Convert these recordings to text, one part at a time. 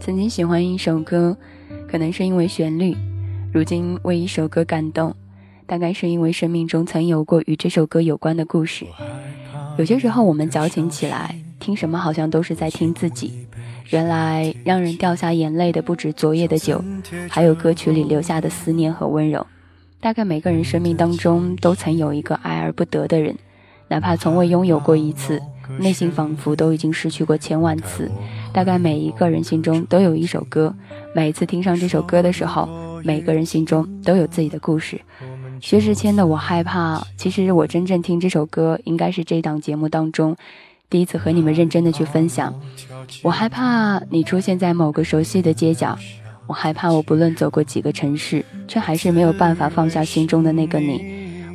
曾经喜欢一首歌，可能是因为旋律；如今为一首歌感动，大概是因为生命中曾有过与这首歌有关的故事。有些时候，我们矫情起来，听什么好像都是在听自己。原来让人掉下眼泪的不止昨夜的酒，还有歌曲里留下的思念和温柔。大概每个人生命当中都曾有一个爱而不得的人，哪怕从未拥有过一次，内心仿佛都已经失去过千万次。大概每一个人心中都有一首歌，每次听上这首歌的时候，每个人心中都有自己的故事。薛之谦的《我害怕》，其实我真正听这首歌，应该是这档节目当中。第一次和你们认真的去分享，我害怕你出现在某个熟悉的街角，我害怕我不论走过几个城市，却还是没有办法放下心中的那个你，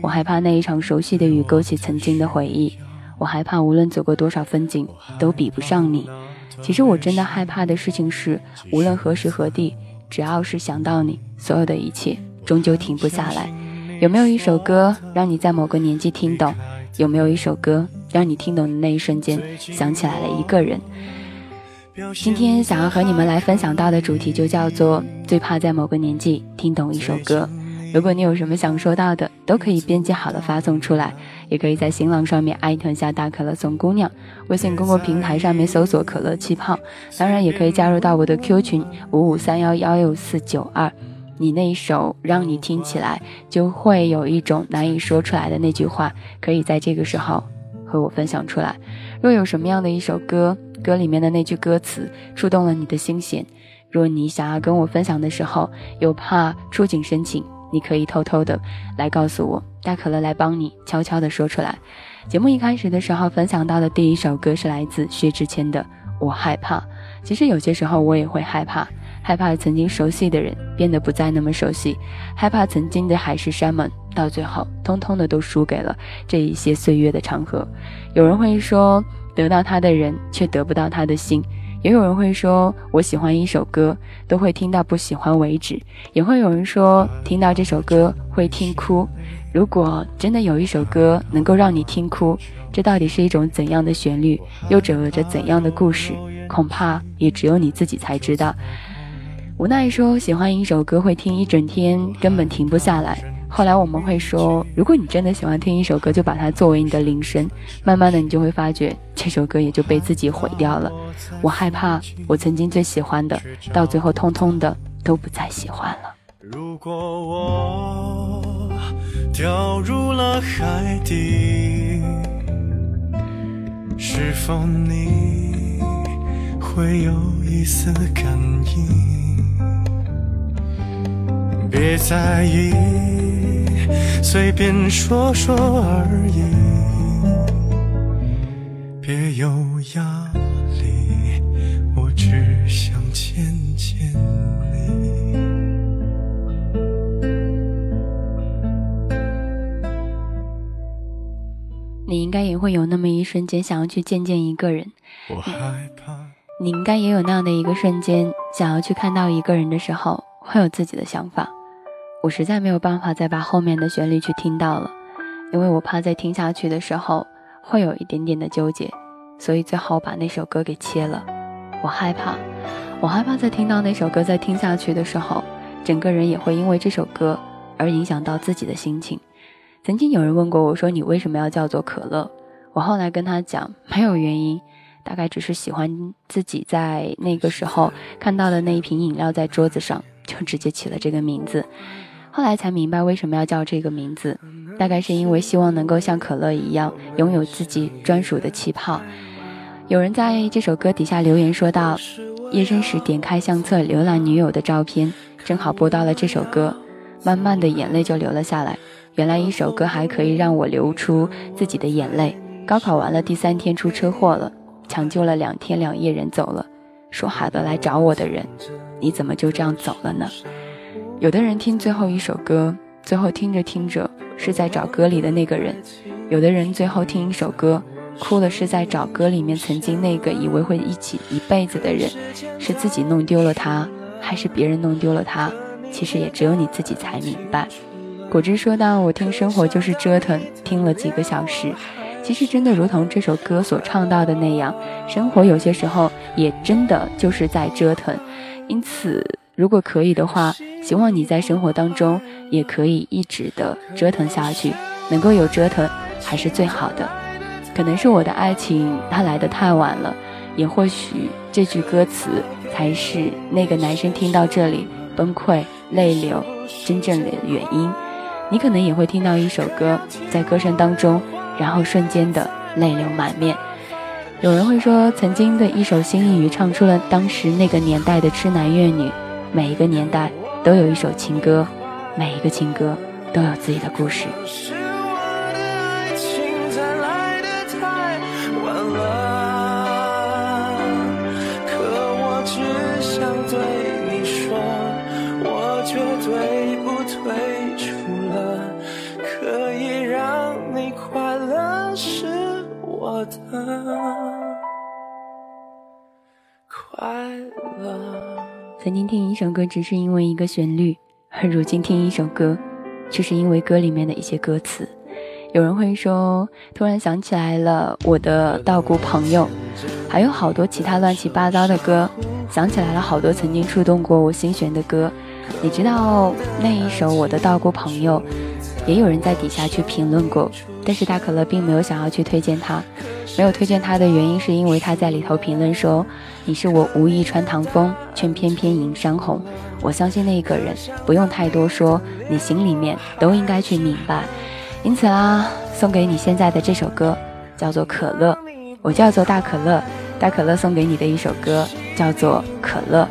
我害怕那一场熟悉的雨勾起曾经的回忆，我害怕无论走过多少风景都比不上你。其实我真的害怕的事情是，无论何时何地，只要是想到你，所有的一切终究停不下来。有没有一首歌让你在某个年纪听懂？有没有一首歌？让你听懂的那一瞬间，想起来了一个人。今天想要和你们来分享到的主题就叫做最怕在某个年纪听懂一首歌。如果你有什么想说到的，都可以编辑好了发送出来，也可以在新浪上面艾特一下大可乐送姑娘，微信公共平台上面搜索可乐气泡，当然也可以加入到我的 Q 群五五三幺幺六四九二。你那一首让你听起来就会有一种难以说出来的那句话，可以在这个时候。和我分享出来。若有什么样的一首歌，歌里面的那句歌词触动了你的心弦，若你想要跟我分享的时候，又怕触景生情，你可以偷偷的来告诉我，大可乐来帮你悄悄的说出来。节目一开始的时候分享到的第一首歌是来自薛之谦的《我害怕》。其实有些时候我也会害怕。害怕曾经熟悉的人变得不再那么熟悉，害怕曾经的海誓山盟到最后通通的都输给了这一些岁月的长河。有人会说，得到他的人却得不到他的心；也有人会说，我喜欢一首歌都会听到不喜欢为止；也会有人说，听到这首歌会听哭。如果真的有一首歌能够让你听哭，这到底是一种怎样的旋律，又折合着怎样的故事？恐怕也只有你自己才知道。无奈说喜欢一首歌会听一整天，根本停不下来。后来我们会说，如果你真的喜欢听一首歌，就把它作为你的铃声。慢慢的，你就会发觉这首歌也就被自己毁掉了。我害怕，我曾经最喜欢的，到最后通通的都不再喜欢了。如果我掉入了海底，是否你会有一丝感应？别在意，随便说说而已。别有压力，我只想见见你。你应该也会有那么一瞬间，想要去见见一个人。我害怕。你应该也有那样的一个瞬间，想要去看到一个人的时候，会有自己的想法。我实在没有办法再把后面的旋律去听到了，因为我怕在听下去的时候会有一点点的纠结，所以最好把那首歌给切了。我害怕，我害怕在听到那首歌再听下去的时候，整个人也会因为这首歌而影响到自己的心情。曾经有人问过我说：“你为什么要叫做可乐？”我后来跟他讲，没有原因，大概只是喜欢自己在那个时候看到的那一瓶饮料在桌子上，就直接起了这个名字。后来才明白为什么要叫这个名字，大概是因为希望能够像可乐一样拥有自己专属的气泡。有人在这首歌底下留言说道：“夜深时点开相册浏览女友的照片，正好播到了这首歌，慢慢的眼泪就流了下来。原来一首歌还可以让我流出自己的眼泪。高考完了第三天出车祸了，抢救了两天两夜人走了，说好的来找我的人，你怎么就这样走了呢？”有的人听最后一首歌，最后听着听着是在找歌里的那个人；有的人最后听一首歌，哭了是在找歌里面曾经那个以为会一起一辈子的人，是自己弄丢了他，还是别人弄丢了他？其实也只有你自己才明白。果汁说到：“我听生活就是折腾，听了几个小时。”其实真的如同这首歌所唱到的那样，生活有些时候也真的就是在折腾。因此，如果可以的话，希望你在生活当中也可以一直的折腾下去，能够有折腾还是最好的。可能是我的爱情它来的太晚了，也或许这句歌词才是那个男生听到这里崩溃泪流真正的原因。你可能也会听到一首歌，在歌声当中，然后瞬间的泪流满面。有人会说，曾经的一首心意语唱出了当时那个年代的痴男怨女。每一个年代都有一首情歌，每一个情歌都有自己的故事。的曾经听一首歌只是因为一个旋律，而如今听一首歌，却是因为歌里面的一些歌词。有人会说，突然想起来了我的稻谷朋友，还有好多其他乱七八糟的歌，想起来了好多曾经触动过我心弦的歌。你知道那一首我的稻谷朋友，也有人在底下去评论过，但是大可乐并没有想要去推荐他。没有推荐他的原因，是因为他在里头评论说：“你是我无意穿堂风，却偏偏迎山红。”我相信那个人不用太多说，你心里面都应该去明白。因此啦，送给你现在的这首歌叫做《可乐》，我叫做大可乐，大可乐送给你的一首歌叫做《可乐》，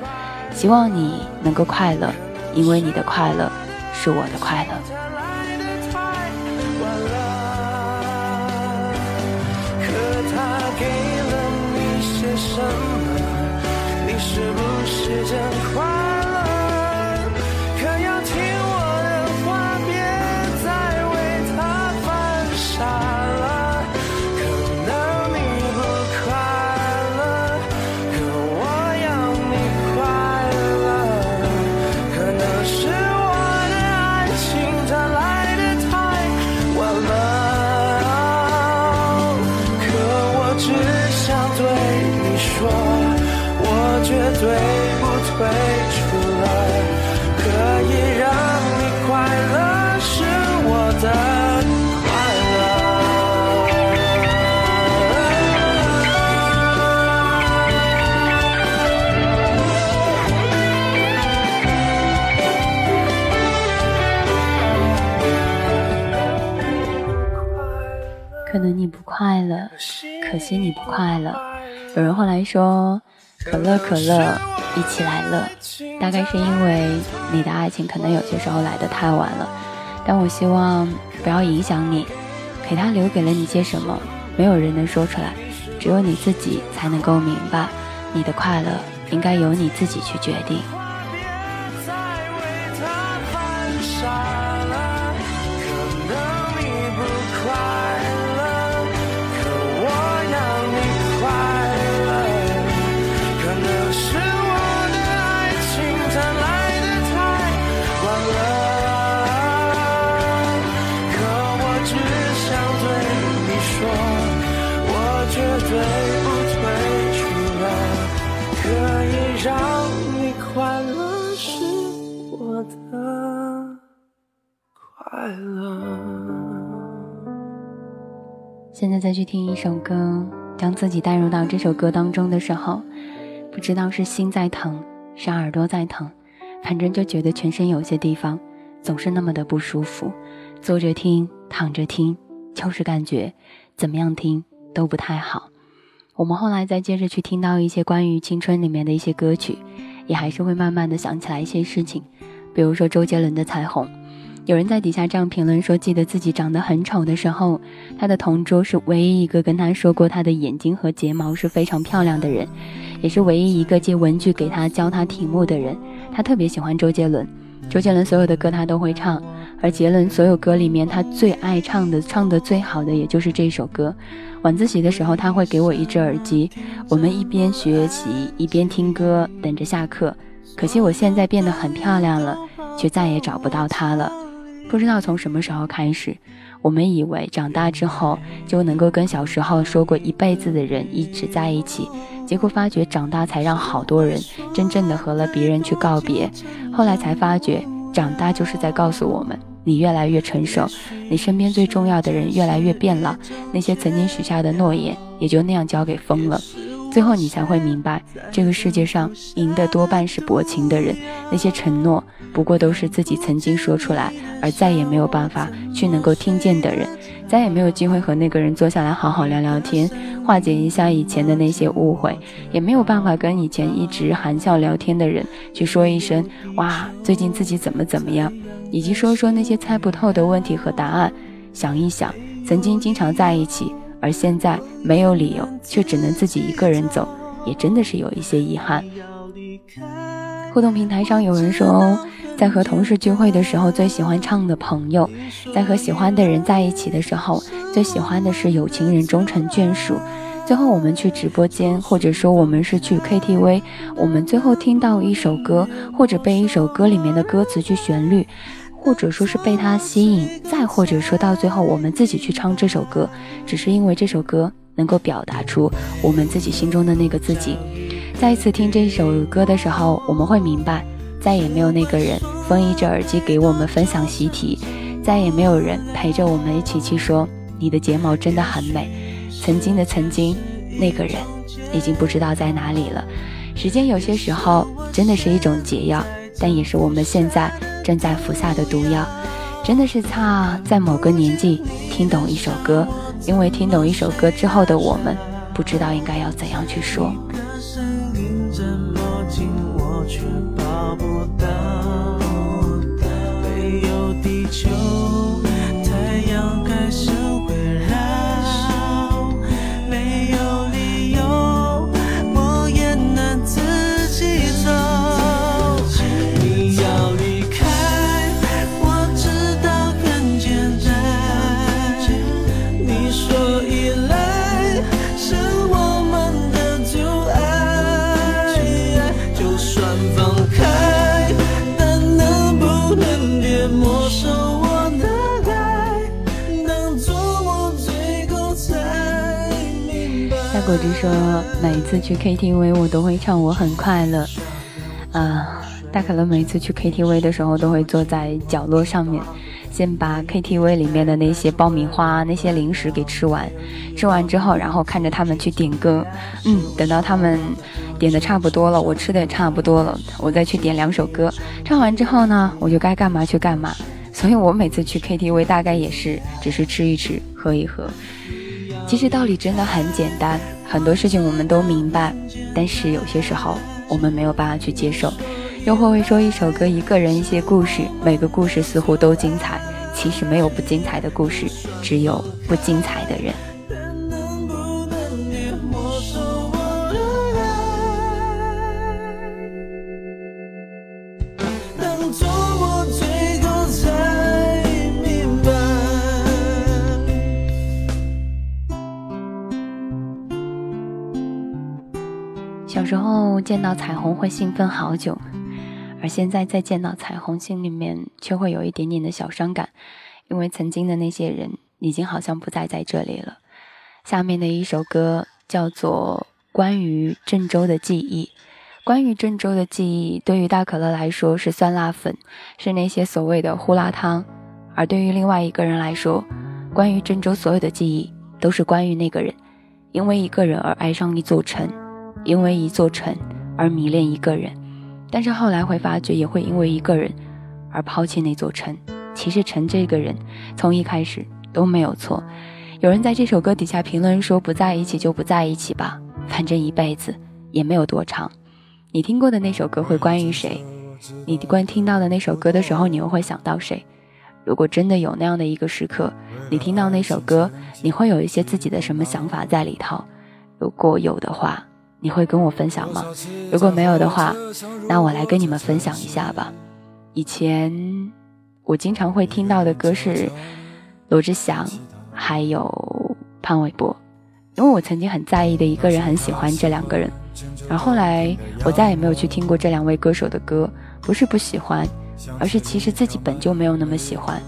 希望你能够快乐，因为你的快乐是我的快乐。什么？你是不是真话？可能你不快乐，可惜你不快乐。有人后来说，可乐可乐，一起来乐。大概是因为你的爱情可能有些时候来的太晚了，但我希望不要影响你。给他留给了你些什么？没有人能说出来，只有你自己才能够明白。你的快乐应该由你自己去决定。现在再去听一首歌，将自己带入到这首歌当中的时候，不知道是心在疼，是耳朵在疼，反正就觉得全身有些地方总是那么的不舒服。坐着听，躺着听，就是感觉怎么样听都不太好。我们后来再接着去听到一些关于青春里面的一些歌曲，也还是会慢慢的想起来一些事情，比如说周杰伦的《彩虹》。有人在底下这样评论说：“记得自己长得很丑的时候，他的同桌是唯一一个跟他说过他的眼睛和睫毛是非常漂亮的人，也是唯一一个借文具给他教他题目的人。他特别喜欢周杰伦，周杰伦所有的歌他都会唱，而杰伦所有歌里面他最爱唱的、唱的最好的也就是这首歌。晚自习的时候他会给我一只耳机，我们一边学习一边听歌，等着下课。可惜我现在变得很漂亮了，却再也找不到他了。”不知道从什么时候开始，我们以为长大之后就能够跟小时候说过一辈子的人一直在一起，结果发觉长大才让好多人真正的和了别人去告别。后来才发觉，长大就是在告诉我们，你越来越成熟，你身边最重要的人越来越变老，那些曾经许下的诺言也就那样交给风了。最后你才会明白，这个世界上赢的多半是薄情的人，那些承诺不过都是自己曾经说出来，而再也没有办法去能够听见的人，再也没有机会和那个人坐下来好好聊聊天，化解一下以前的那些误会，也没有办法跟以前一直含笑聊天的人去说一声哇，最近自己怎么怎么样，以及说说那些猜不透的问题和答案，想一想曾经经常在一起。而现在没有理由，却只能自己一个人走，也真的是有一些遗憾。互动平台上有人说，在和同事聚会的时候最喜欢唱的朋友，在和喜欢的人在一起的时候最喜欢的是有情人终成眷属。最后我们去直播间，或者说我们是去 KTV，我们最后听到一首歌，或者被一首歌里面的歌词去旋律。或者说是被他吸引，再或者说到最后我们自己去唱这首歌，只是因为这首歌能够表达出我们自己心中的那个自己。再一次听这首歌的时候，我们会明白，再也没有那个人封一着耳机给我们分享习题，再也没有人陪着我们一起去说你的睫毛真的很美。曾经的曾经，那个人已经不知道在哪里了。时间有些时候真的是一种解药，但也是我们现在。正在服下的毒药，真的是差在某个年纪听懂一首歌，因为听懂一首歌之后的我们，不知道应该要怎样去说。果汁说，每次去 KTV 我都会唱《我很快乐》。啊，大可乐每次去 KTV 的时候都会坐在角落上面，先把 KTV 里面的那些爆米花、那些零食给吃完。吃完之后，然后看着他们去点歌。嗯，等到他们点的差不多了，我吃的也差不多了，我再去点两首歌。唱完之后呢，我就该干嘛去干嘛。所以我每次去 KTV 大概也是只是吃一吃，喝一喝。其实道理真的很简单，很多事情我们都明白，但是有些时候我们没有办法去接受。又会说一首歌，一个人，一些故事，每个故事似乎都精彩，其实没有不精彩的故事，只有不精彩的人。见到彩虹会兴奋好久，而现在再见到彩虹，心里面却会有一点点的小伤感，因为曾经的那些人已经好像不再在这里了。下面的一首歌叫做《关于郑州的记忆》，关于郑州的记忆，对于大可乐来说是酸辣粉，是那些所谓的胡辣汤；而对于另外一个人来说，关于郑州所有的记忆都是关于那个人，因为一个人而爱上一座城。因为一座城而迷恋一个人，但是后来会发觉，也会因为一个人而抛弃那座城。其实城这个人从一开始都没有错。有人在这首歌底下评论说：“不在一起就不在一起吧，反正一辈子也没有多长。”你听过的那首歌会关于谁？你关听到的那首歌的时候，你又会想到谁？如果真的有那样的一个时刻，你听到那首歌，你会有一些自己的什么想法在里头？如果有的话。你会跟我分享吗？如果没有的话，那我来跟你们分享一下吧。以前我经常会听到的歌是罗志祥，还有潘玮柏，因为我曾经很在意的一个人，很喜欢这两个人。而后来我再也没有去听过这两位歌手的歌，不是不喜欢，而是其实自己本就没有那么喜欢。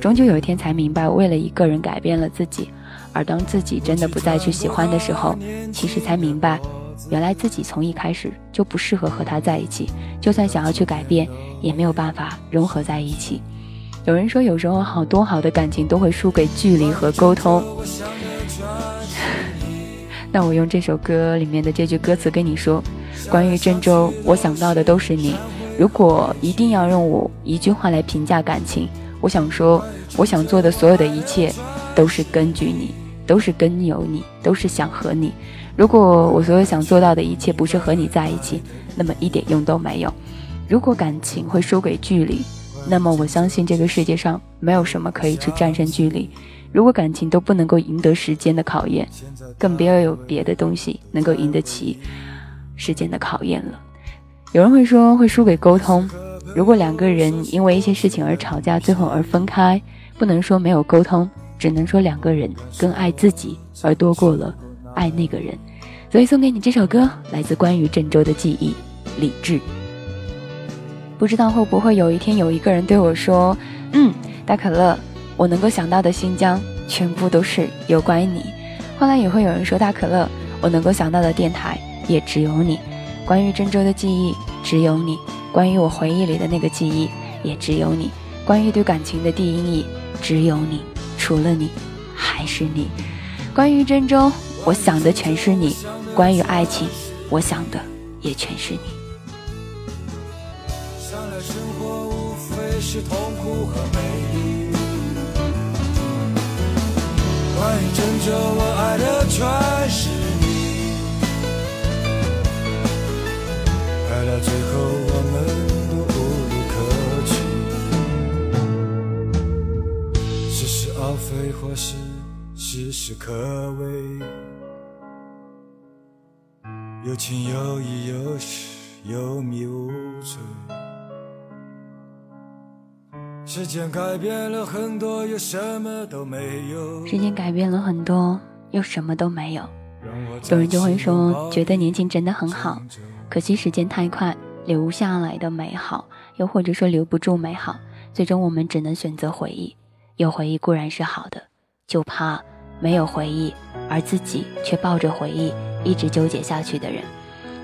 终究有一天才明白，为了一个人改变了自己。而当自己真的不再去喜欢的时候，其实才明白。原来自己从一开始就不适合和他在一起，就算想要去改变，也没有办法融合在一起。有人说，有时候好多好的感情都会输给距离和沟通。那我用这首歌里面的这句歌词跟你说：关于郑州，我想到的都是你。如果一定要用我一句话来评价感情，我想说，我想做的所有的一切，都是根据你，都是跟有你，都是想和你。如果我所有想做到的一切不是和你在一起，那么一点用都没有。如果感情会输给距离，那么我相信这个世界上没有什么可以去战胜距离。如果感情都不能够赢得时间的考验，更别有别的东西能够赢得起时间的考验了。有人会说会输给沟通。如果两个人因为一些事情而吵架，最后而分开，不能说没有沟通，只能说两个人更爱自己而多过了爱那个人。所以送给你这首歌，来自关于郑州的记忆，理智。不知道会不会有一天有一个人对我说：“嗯，大可乐，我能够想到的新疆全部都是有关于你。”后来也会有人说：“大可乐，我能够想到的电台也只有你。”关于郑州的记忆只有你，关于我回忆里的那个记忆也只有你，关于对感情的第一印只有你，除了你还是你。关于郑州，我想的全是你；关于爱情，我想的也全是你。是痛苦和美丽。关于郑州，我爱的全是你。爱到最后，我们都无路可去。似是而非，或是事事可畏。有情有义，有时有迷无醉。时间改变了很多，又什么都没有。时间改变了很多，又什么都没有。有人就会说，觉得年轻真的很好，可惜时间太快，留下来的美好，又或者说留不住美好，最终我们只能选择回忆。有回忆固然是好的，就怕没有回忆，而自己却抱着回忆一直纠结下去的人。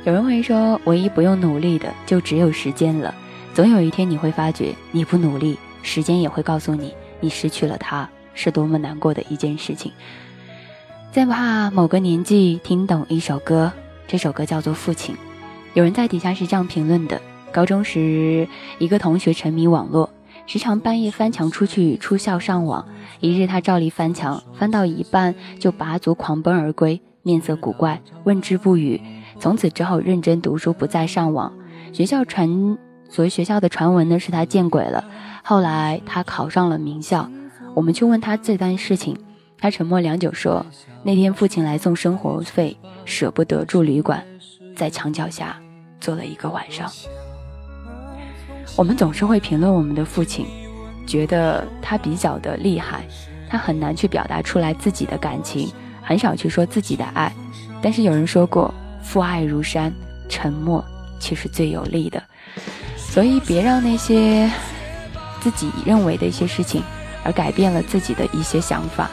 有人会说，唯一不用努力的，就只有时间了。总有一天你会发觉，你不努力。时间也会告诉你，你失去了他是多么难过的一件事情。再怕某个年纪听懂一首歌，这首歌叫做《父亲》。有人在底下是这样评论的：高中时，一个同学沉迷网络，时常半夜翻墙出去出校上网。一日，他照例翻墙，翻到一半就拔足狂奔而归，面色古怪，问之不语。从此之后，认真读书，不再上网。学校传，所谓学校的传闻呢，是他见鬼了。后来他考上了名校，我们去问他这单事情，他沉默良久，说那天父亲来送生活费，舍不得住旅馆，在墙脚下坐了一个晚上。我们总是会评论我们的父亲，觉得他比较的厉害，他很难去表达出来自己的感情，很少去说自己的爱。但是有人说过，父爱如山，沉默却是最有力的，所以别让那些。自己认为的一些事情，而改变了自己的一些想法。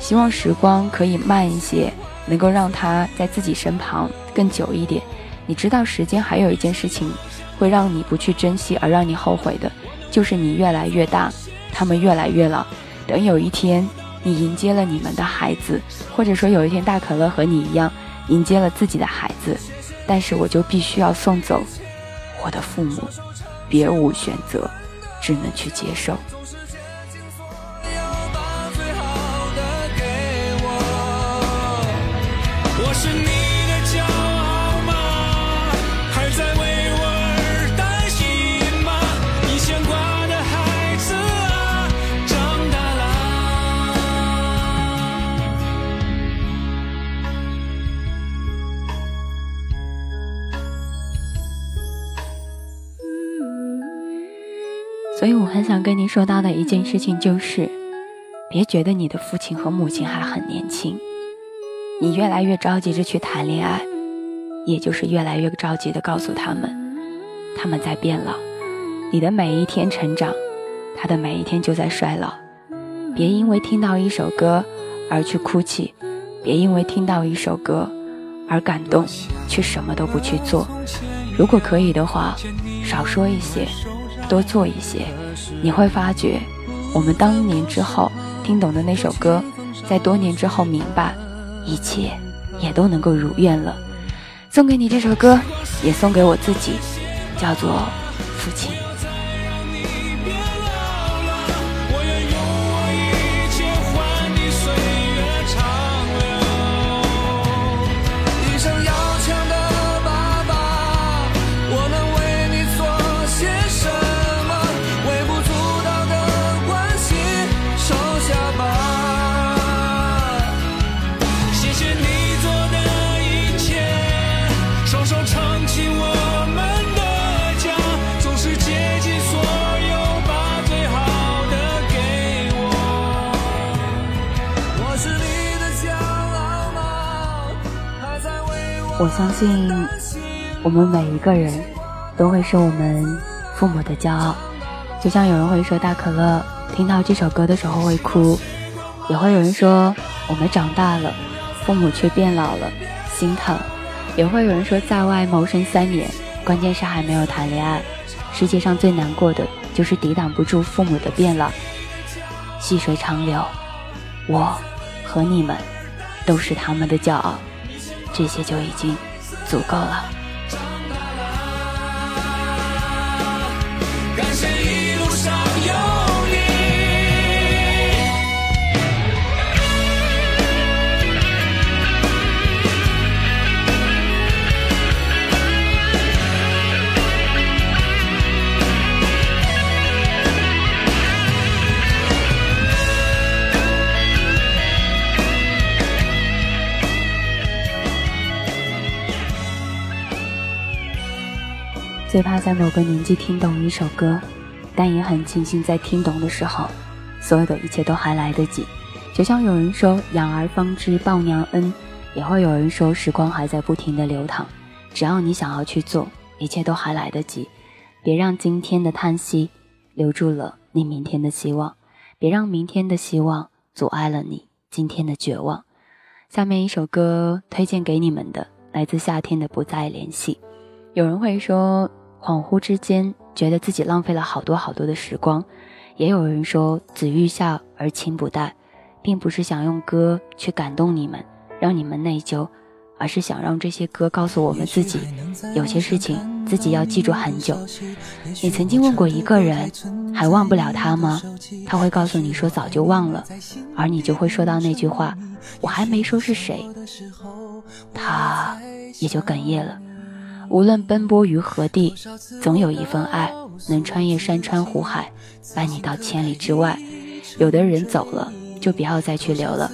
希望时光可以慢一些，能够让他在自己身旁更久一点。你知道，时间还有一件事情会让你不去珍惜，而让你后悔的，就是你越来越大，他们越来越老。等有一天你迎接了你们的孩子，或者说有一天大可乐和你一样迎接了自己的孩子，但是我就必须要送走我的父母，别无选择。只能去接受。很想跟你说到的一件事情就是，别觉得你的父亲和母亲还很年轻，你越来越着急着去谈恋爱，也就是越来越着急的告诉他们，他们在变老。你的每一天成长，他的每一天就在衰老。别因为听到一首歌而去哭泣，别因为听到一首歌而感动却什么都不去做。如果可以的话，少说一些，多做一些，你会发觉，我们当年之后听懂的那首歌，在多年之后明白，一切也都能够如愿了。送给你这首歌，也送给我自己，叫做《父亲》。我相信，我们每一个人都会是我们父母的骄傲。就像有人会说，大可乐听到这首歌的时候会哭；也会有人说，我们长大了，父母却变老了，心疼；也会有人说，在外谋生三年，关键是还没有谈恋爱。世界上最难过的就是抵挡不住父母的变老。细水长流，我和你们都是他们的骄傲。这些就已经足够了。最怕在某个年纪听懂一首歌，但也很庆幸在听懂的时候，所有的一切都还来得及。就像有人说“养儿方知报娘恩”，也会有人说时光还在不停的流淌。只要你想要去做，一切都还来得及。别让今天的叹息留住了你明天的希望，别让明天的希望阻碍了你今天的绝望。下面一首歌推荐给你们的，来自夏天的《不再联系》。有人会说。恍惚之间，觉得自己浪费了好多好多的时光。也有人说“子欲孝而亲不待”，并不是想用歌去感动你们，让你们内疚，而是想让这些歌告诉我们自己，有些事情自己要记住很久。你曾经问过一个人，还忘不了他吗？他会告诉你说早就忘了，而你就会说到那句话：“我还没说是谁。”他也就哽咽了。无论奔波于何地，总有一份爱能穿越山川湖海，伴你到千里之外。有的人走了，就不要再去留了；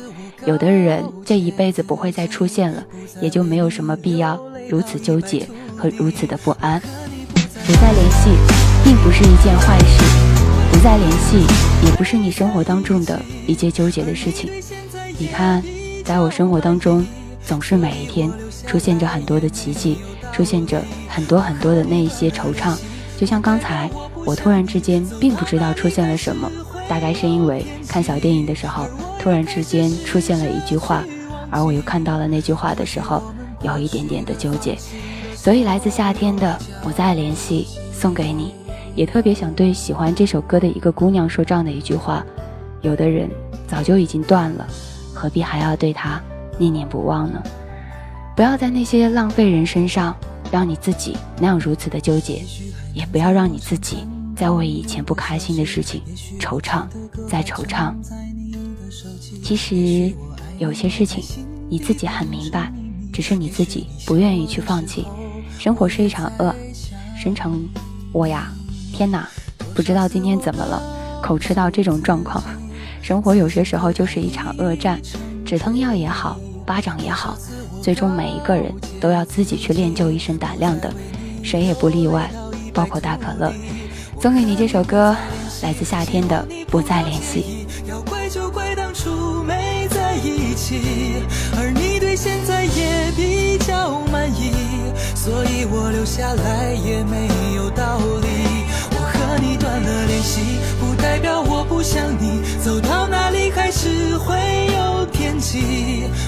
有的人这一辈子不会再出现了，也就没有什么必要如此纠结和如此的不安。不再联系，并不是一件坏事；不再联系，也不是你生活当中的一件纠结的事情。你看，在我生活当中，总是每一天出现着很多的奇迹。出现着很多很多的那一些惆怅，就像刚才我突然之间并不知道出现了什么，大概是因为看小电影的时候突然之间出现了一句话，而我又看到了那句话的时候有一点点的纠结，所以来自夏天的不再联系送给你，也特别想对喜欢这首歌的一个姑娘说这样的一句话：有的人早就已经断了，何必还要对他念念不忘呢？不要在那些浪费人身上，让你自己那样如此的纠结，也不要让你自己再为以前不开心的事情惆怅，再惆怅。其实有些事情你自己很明白，只是你自己不愿意去放弃。生活是一场恶，生成我呀，天哪，不知道今天怎么了，口吃到这种状况。生活有些时候就是一场恶战，止疼药也好，巴掌也好。最终，每一个人都要自己去练就一身胆量的，谁也不例外，包括大可乐。送给你这首歌，来自夏天的《不再联系》。要怪就怪当初没在一起，而你对现在也比较满意，所以我留下来也没有道理。我和你断了联系，不代表我不想你，走到哪里还是会有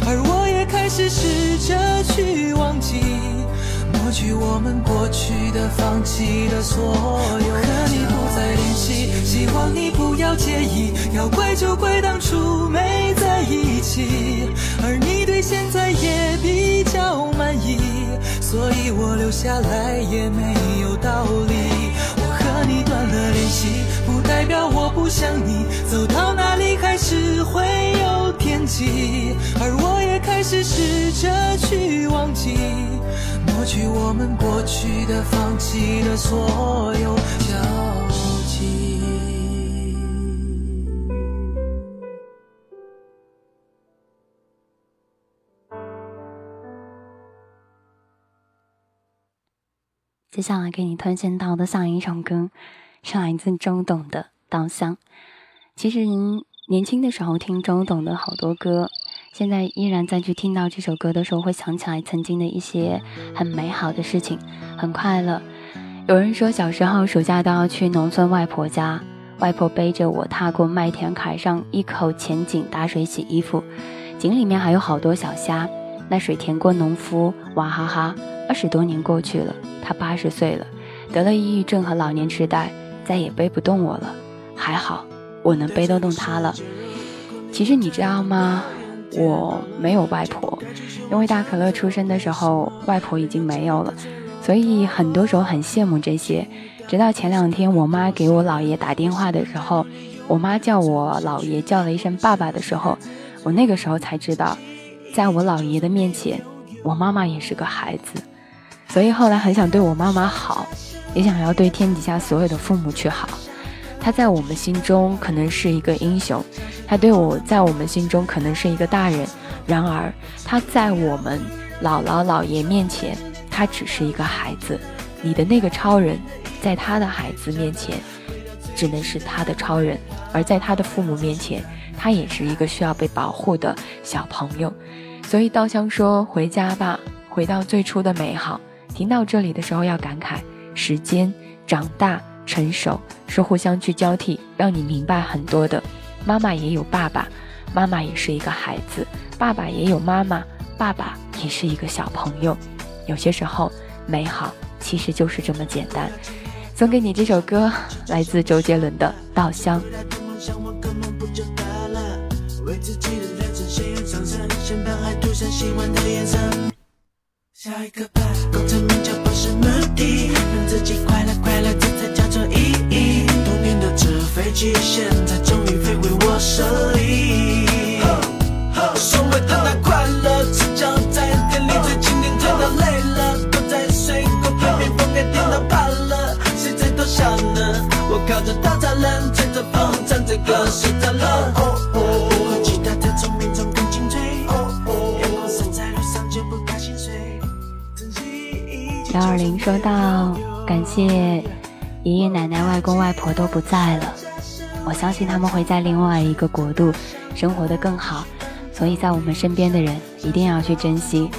而我也开始。试着去忘记，抹去我们过去的、放弃的所有。和你不再联系，希望你不要介意。要怪就怪当初没在一起，而你对现在也比较满意，所以我留下来也没有道理。我和你断了联系，不代表我不想你。走到哪里还是会而我也开始试着去忘记，抹去我们过去的、放弃的所有交集。接下来给你推荐到的下一首歌，是来自周董的《稻香》。其实年轻的时候听周董的好多歌，现在依然再去听到这首歌的时候，会想起来曾经的一些很美好的事情，很快乐。有人说小时候暑假都要去农村外婆家，外婆背着我踏过麦田坎上，一口浅井打水洗衣服，井里面还有好多小虾，那水甜过农夫，娃哈哈。二十多年过去了，他八十岁了，得了抑郁症和老年痴呆，再也背不动我了，还好。我能背得动他了。其实你知道吗？我没有外婆，因为大可乐出生的时候，外婆已经没有了，所以很多时候很羡慕这些。直到前两天，我妈给我姥爷打电话的时候，我妈叫我姥爷叫了一声爸爸的时候，我那个时候才知道，在我姥爷的面前，我妈妈也是个孩子。所以后来很想对我妈妈好，也想要对天底下所有的父母去好。他在我们心中可能是一个英雄，他对我在我们心中可能是一个大人。然而他在我们姥姥姥爷面前，他只是一个孩子。你的那个超人，在他的孩子面前，只能是他的超人；而在他的父母面前，他也是一个需要被保护的小朋友。所以稻香说：“回家吧，回到最初的美好。”听到这里的时候要感慨：时间长大。成熟是互相去交替，让你明白很多的。妈妈也有爸爸，妈妈也是一个孩子；爸爸也有妈妈，爸爸也是一个小朋友。有些时候，美好其实就是这么简单。送给你这首歌，来自周杰伦的《稻香》。下一个吧，功成名就不是目的，让自己快乐现在终于飞回我手里。所谓的那快乐，赤脚在店里最经典，推到累了，躲在水果旁边，风给电到怕了，谁在偷笑呢？我靠着稻草人，吹着风，唱着歌，睡着了。我其他的聪明总更精粹，阳光洒在路上就不怕心碎。幺二零说到，感谢爷爷奶奶、外公外婆都不在了。相信他们会在另外一个国度生活的更好，所以在我们身边的人一定要去珍惜。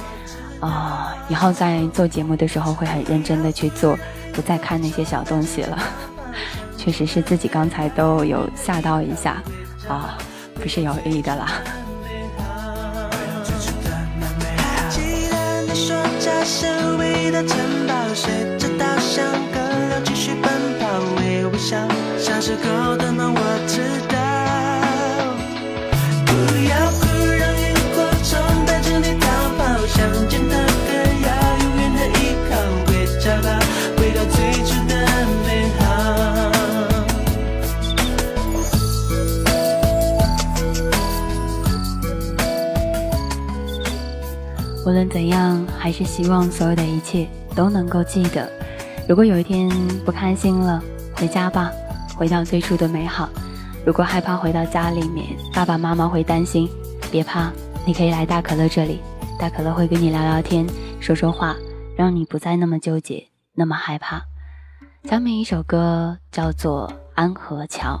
啊，以后在做节目的时候会很认真的去做，不再看那些小东西了。确实是自己刚才都有吓到一下，啊，不是有意的啦。像是狗的梦，我知道。不要哭，让萤火虫带着你逃跑。想见的歌，要永远的依靠。回家吧，回到最初的美好。无论怎样，还是希望所有的一切都能够记得。如果有一天不开心了，回家吧。回到最初的美好。如果害怕回到家里面，爸爸妈妈会担心，别怕，你可以来大可乐这里，大可乐会跟你聊聊天，说说话，让你不再那么纠结，那么害怕。下面一首歌叫做《安河桥》。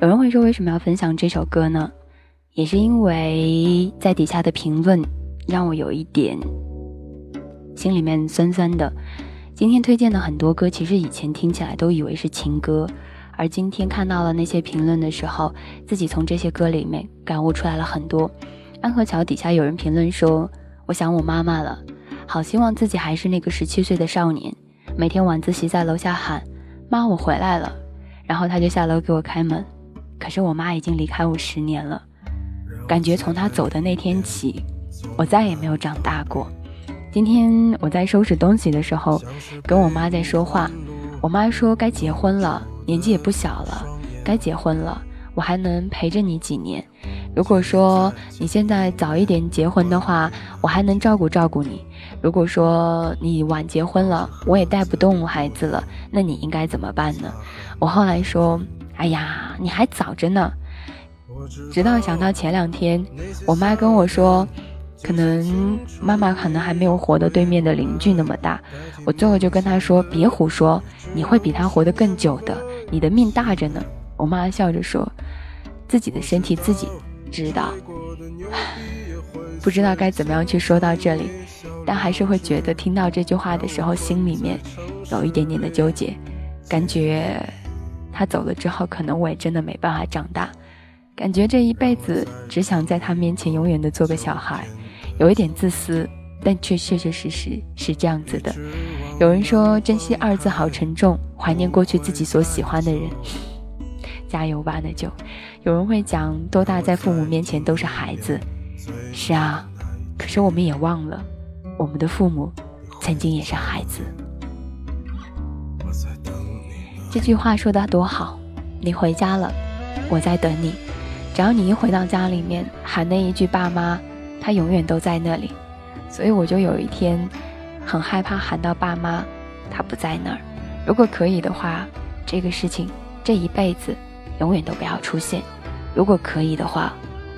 有人会说，为什么要分享这首歌呢？也是因为在底下的评论让我有一点心里面酸酸的。今天推荐的很多歌，其实以前听起来都以为是情歌。而今天看到了那些评论的时候，自己从这些歌里面感悟出来了很多。安河桥底下有人评论说：“我想我妈妈了，好希望自己还是那个十七岁的少年，每天晚自习在楼下喊妈，我回来了，然后他就下楼给我开门。可是我妈已经离开我十年了，感觉从她走的那天起，我再也没有长大过。今天我在收拾东西的时候，跟我妈在说话，我妈说该结婚了，年纪也不小了，该结婚了，我还能陪着你几年。如果说你现在早一点结婚的话，我还能照顾照顾你；如果说你晚结婚了，我也带不动孩子了，那你应该怎么办呢？我后来说。哎呀，你还早着呢。直到想到前两天，我妈跟我说，可能妈妈可能还没有活得对面的邻居那么大。我最后就跟她说，别胡说，你会比她活得更久的，你的命大着呢。我妈笑着说，自己的身体自己知道。不知道该怎么样去说到这里，但还是会觉得听到这句话的时候，心里面有一点点的纠结，感觉。他走了之后，可能我也真的没办法长大，感觉这一辈子只想在他面前永远的做个小孩，有一点自私，但却确确实实是这样子的。有人说“珍惜”二字好沉重，怀念过去自己所喜欢的人，加油吧，那就。有人会讲多大在父母面前都是孩子，是啊，可是我们也忘了，我们的父母曾经也是孩子。这句话说的多好，你回家了，我在等你。只要你一回到家里面喊那一句“爸妈”，他永远都在那里。所以我就有一天很害怕喊到“爸妈”，他不在那儿。如果可以的话，这个事情这一辈子永远都不要出现。如果可以的话，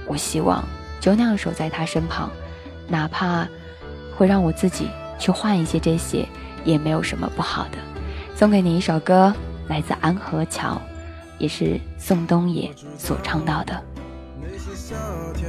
我希望就那样守在他身旁，哪怕会让我自己去换一些这些，也没有什么不好的。送给你一首歌。来自安河桥，也是宋冬野所唱到的。那些夏天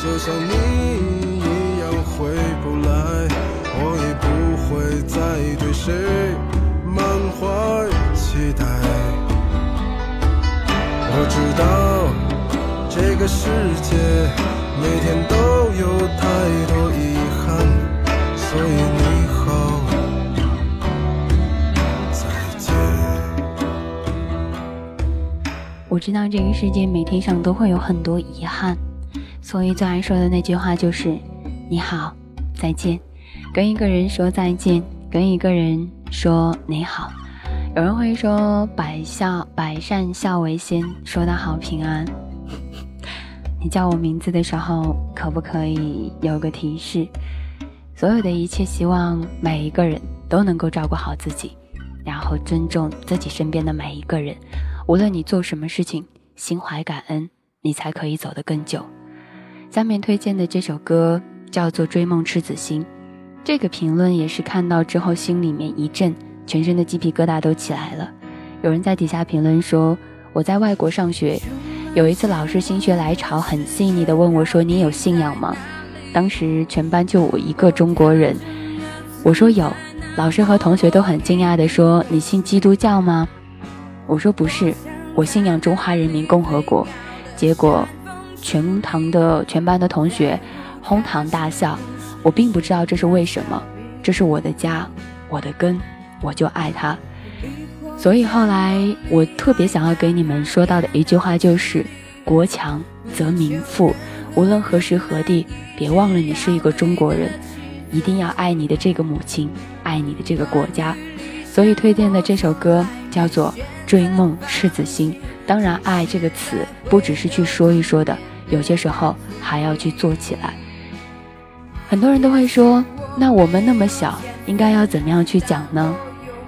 就像你一样回不来，我也不会再对谁满怀期待。我知道这个世界每天都有太多遗憾，所以你好，再见。我知道这个世界每天上都会有很多遗憾。所以最爱说的那句话就是“你好，再见”。跟一个人说再见，跟一个人说你好。有人会说“百笑百善孝为先”，说的好平安。你叫我名字的时候，可不可以有个提示？所有的一切，希望每一个人都能够照顾好自己，然后尊重自己身边的每一个人。无论你做什么事情，心怀感恩，你才可以走得更久。下面推荐的这首歌叫做《追梦赤子心》，这个评论也是看到之后心里面一震，全身的鸡皮疙瘩都起来了。有人在底下评论说：“我在外国上学，有一次老师心血来潮，很细腻的问我说：‘你有信仰吗？’当时全班就我一个中国人，我说有。老师和同学都很惊讶的说：‘你信基督教吗？’我说不是，我信仰中华人民共和国。结果。全堂的全班的同学哄堂大笑，我并不知道这是为什么。这是我的家，我的根，我就爱它。所以后来我特别想要给你们说到的一句话就是：国强则民富。无论何时何地，别忘了你是一个中国人，一定要爱你的这个母亲，爱你的这个国家。所以推荐的这首歌叫做《追梦赤子心》。当然，爱这个词不只是去说一说的。有些时候还要去做起来。很多人都会说：“那我们那么小，应该要怎么样去讲呢？”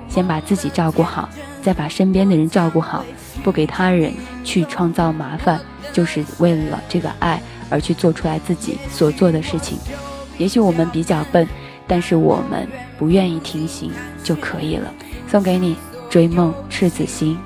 先把自己照顾好，再把身边的人照顾好，不给他人去创造麻烦，就是为了这个爱而去做出来自己所做的事情。也许我们比较笨，但是我们不愿意停行就可以了。送给你，追梦赤子心。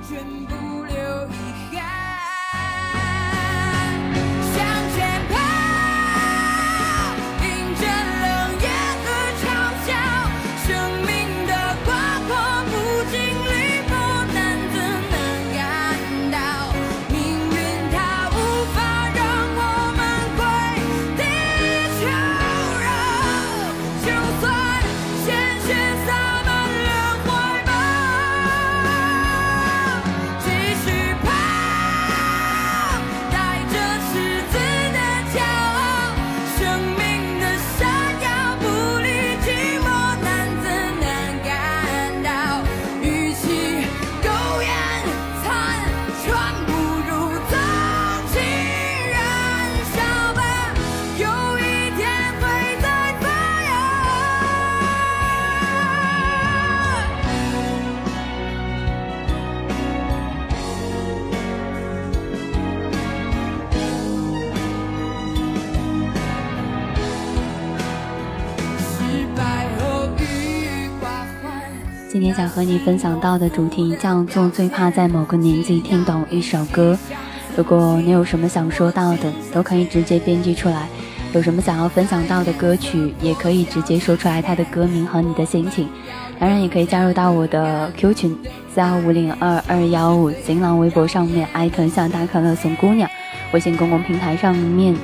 你分享到的主题叫做“最怕在某个年纪听懂一首歌”。如果你有什么想说到的，都可以直接编辑出来；有什么想要分享到的歌曲，也可以直接说出来它的歌名和你的心情。当然，也可以加入到我的 Q 群四二五零二二幺五，新浪微博上面艾特向大可乐送姑娘，微信公共平台上面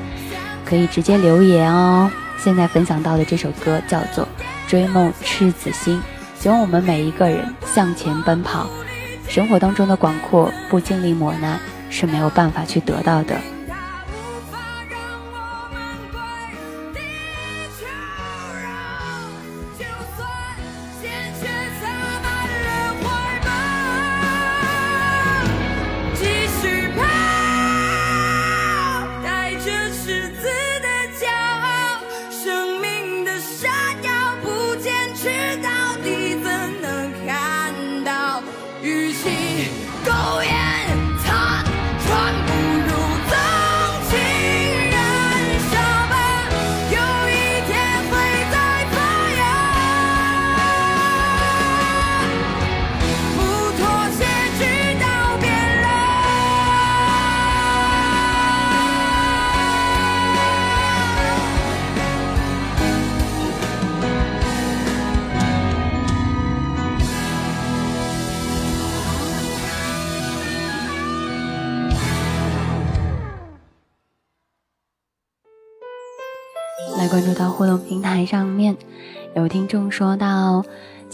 可以直接留言哦。现在分享到的这首歌叫做《追梦赤子心》。希望我们每一个人向前奔跑，生活当中的广阔不经历磨难是没有办法去得到的。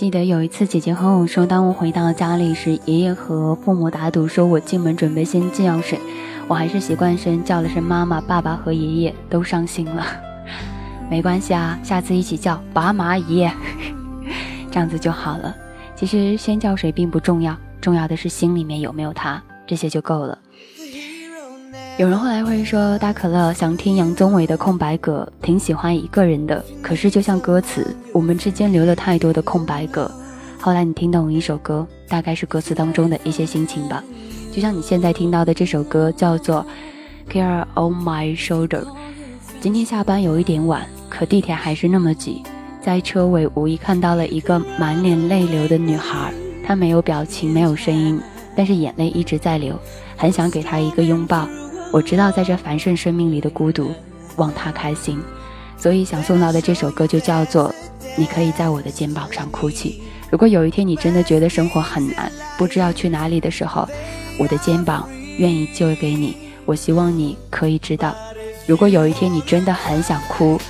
记得有一次姐姐和我说，当我回到家里时，爷爷和父母打赌说我进门准备先进药水，我还是习惯先叫了声妈妈、爸爸和爷爷，都伤心了。没关系啊，下次一起叫爸妈爷，这样子就好了。其实先叫谁并不重要，重要的是心里面有没有他，这些就够了。有人后来会说，大可乐想听杨宗纬的《空白格》，挺喜欢一个人的。可是就像歌词，我们之间留了太多的空白格。后来你听懂一首歌，大概是歌词当中的一些心情吧。就像你现在听到的这首歌，叫做《Care on My Shoulder》。今天下班有一点晚，可地铁还是那么挤，在车尾无意看到了一个满脸泪流的女孩，她没有表情，没有声音，但是眼泪一直在流，很想给她一个拥抱。我知道在这繁盛生命里的孤独，望他开心，所以想送到的这首歌就叫做《你可以在我的肩膀上哭泣》。如果有一天你真的觉得生活很难，不知道去哪里的时候，我的肩膀愿意借给你。我希望你可以知道，如果有一天你真的很想哭，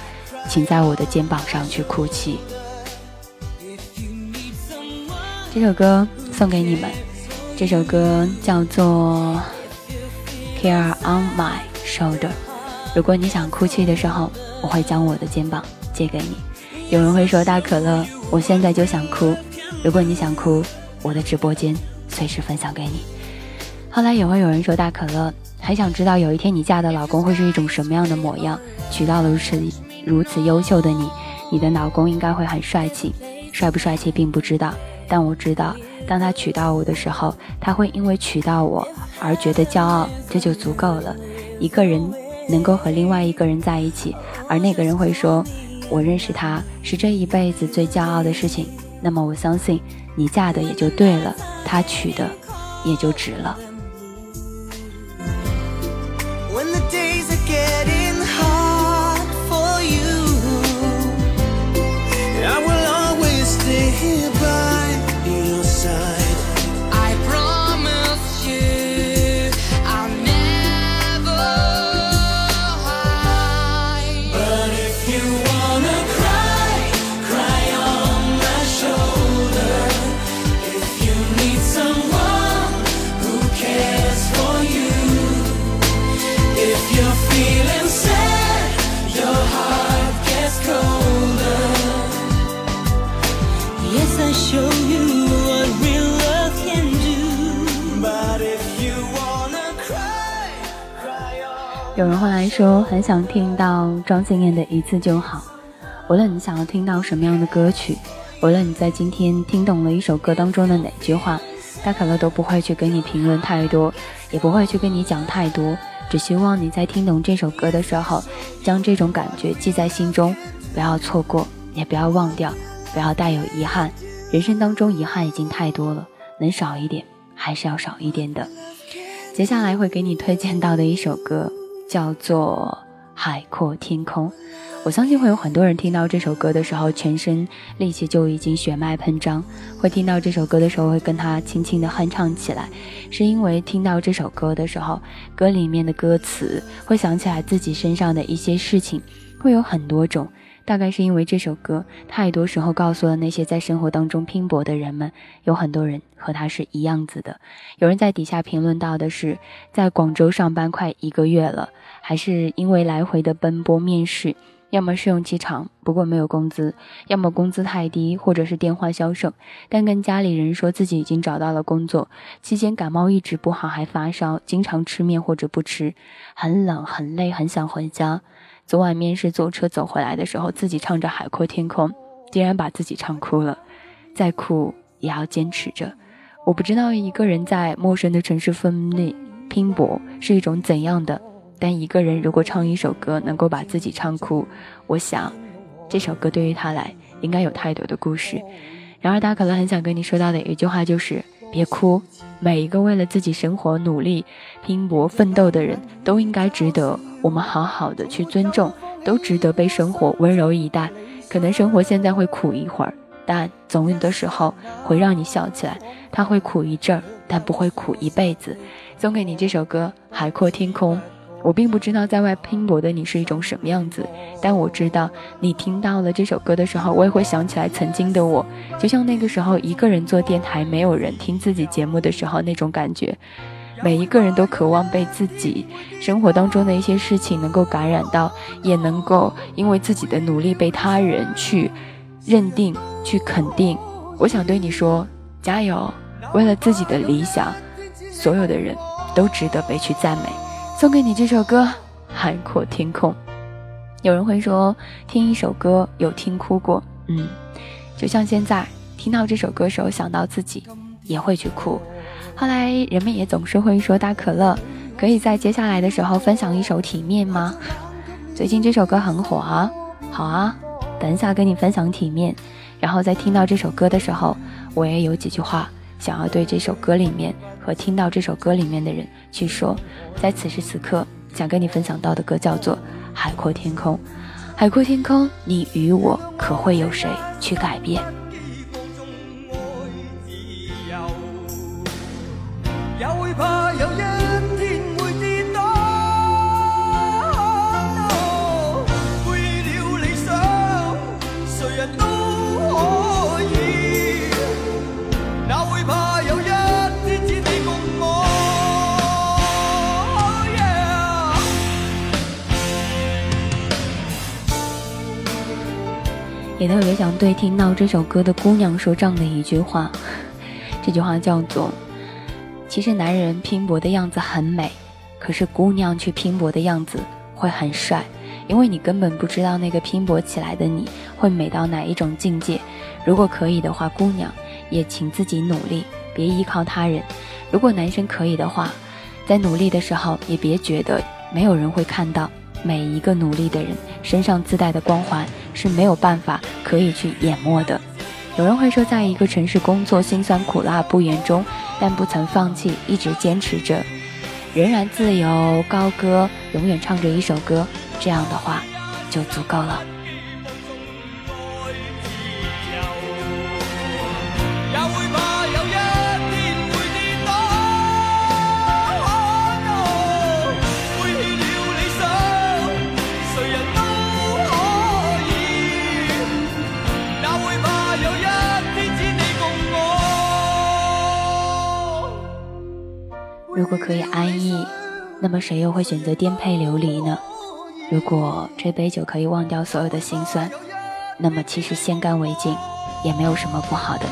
请在我的肩膀上去哭泣。这首歌送给你们，这首歌叫做。Care on my shoulder。如果你想哭泣的时候，我会将我的肩膀借给你。有人会说大可乐，我现在就想哭。如果你想哭，我的直播间随时分享给你。后来也会有人说大可乐，还想知道有一天你嫁的老公会是一种什么样的模样。娶到了如此如此优秀的你，你的老公应该会很帅气。帅不帅气并不知道，但我知道。当他娶到我的时候，他会因为娶到我而觉得骄傲，这就足够了。一个人能够和另外一个人在一起，而那个人会说：“我认识他是这一辈子最骄傲的事情，那么我相信你嫁的也就对了，他娶的也就值了。有人会来说，很想听到庄心妍的一次就好。无论你想要听到什么样的歌曲，无论你在今天听懂了一首歌当中的哪句话，大可乐都不会去跟你评论太多，也不会去跟你讲太多。只希望你在听懂这首歌的时候，将这种感觉记在心中，不要错过，也不要忘掉，不要带有遗憾。人生当中遗憾已经太多了，能少一点还是要少一点的。接下来会给你推荐到的一首歌。叫做海阔天空，我相信会有很多人听到这首歌的时候，全身力气就已经血脉喷张，会听到这首歌的时候会跟他轻轻的哼唱起来，是因为听到这首歌的时候，歌里面的歌词会想起来自己身上的一些事情，会有很多种。大概是因为这首歌太多时候告诉了那些在生活当中拼搏的人们，有很多人和他是一样子的。有人在底下评论到的是，在广州上班快一个月了，还是因为来回的奔波面试，要么试用期长，不过没有工资，要么工资太低，或者是电话销售。但跟家里人说自己已经找到了工作，期间感冒一直不好，还发烧，经常吃面或者不吃，很冷很累，很想回家。昨晚面试坐车走回来的时候，自己唱着《海阔天空》，竟然把自己唱哭了。再哭也要坚持着。我不知道一个人在陌生的城市奋力拼搏是一种怎样的，但一个人如果唱一首歌能够把自己唱哭，我想这首歌对于他来应该有太多的故事。然而他可能很想跟你说到的一句话就是：别哭。每一个为了自己生活努力、拼搏、奋斗的人，都应该值得我们好好的去尊重，都值得被生活温柔以待。可能生活现在会苦一会儿，但总有的时候会让你笑起来。它会苦一阵儿，但不会苦一辈子。送给你这首歌《海阔天空》。我并不知道在外拼搏的你是一种什么样子，但我知道你听到了这首歌的时候，我也会想起来曾经的我，就像那个时候一个人做电台，没有人听自己节目的时候那种感觉。每一个人都渴望被自己生活当中的一些事情能够感染到，也能够因为自己的努力被他人去认定、去肯定。我想对你说，加油！为了自己的理想，所有的人都值得被去赞美。送给你这首歌《海阔天空》。有人会说，听一首歌有听哭过，嗯，就像现在听到这首歌时候，想到自己也会去哭。后来人们也总是会说，大可乐可以在接下来的时候分享一首《体面》吗？最近这首歌很火啊，好啊，等一下跟你分享《体面》，然后在听到这首歌的时候，我也有几句话想要对这首歌里面。和听到这首歌里面的人去说，在此时此刻想跟你分享到的歌叫做《海阔天空》，海阔天空，你与我可会有谁去改变？也特别想对听到这首歌的姑娘说这样的一句话，这句话叫做：其实男人拼搏的样子很美，可是姑娘去拼搏的样子会很帅，因为你根本不知道那个拼搏起来的你会美到哪一种境界。如果可以的话，姑娘也请自己努力，别依靠他人。如果男生可以的话，在努力的时候也别觉得没有人会看到每一个努力的人身上自带的光环。是没有办法可以去淹没的。有人会说，在一个城市工作，辛酸苦辣不言中，但不曾放弃，一直坚持着，仍然自由高歌，永远唱着一首歌，这样的话就足够了。如果可以安逸，那么谁又会选择颠沛流离呢？如果这杯酒可以忘掉所有的心酸，那么其实先干为敬也没有什么不好的。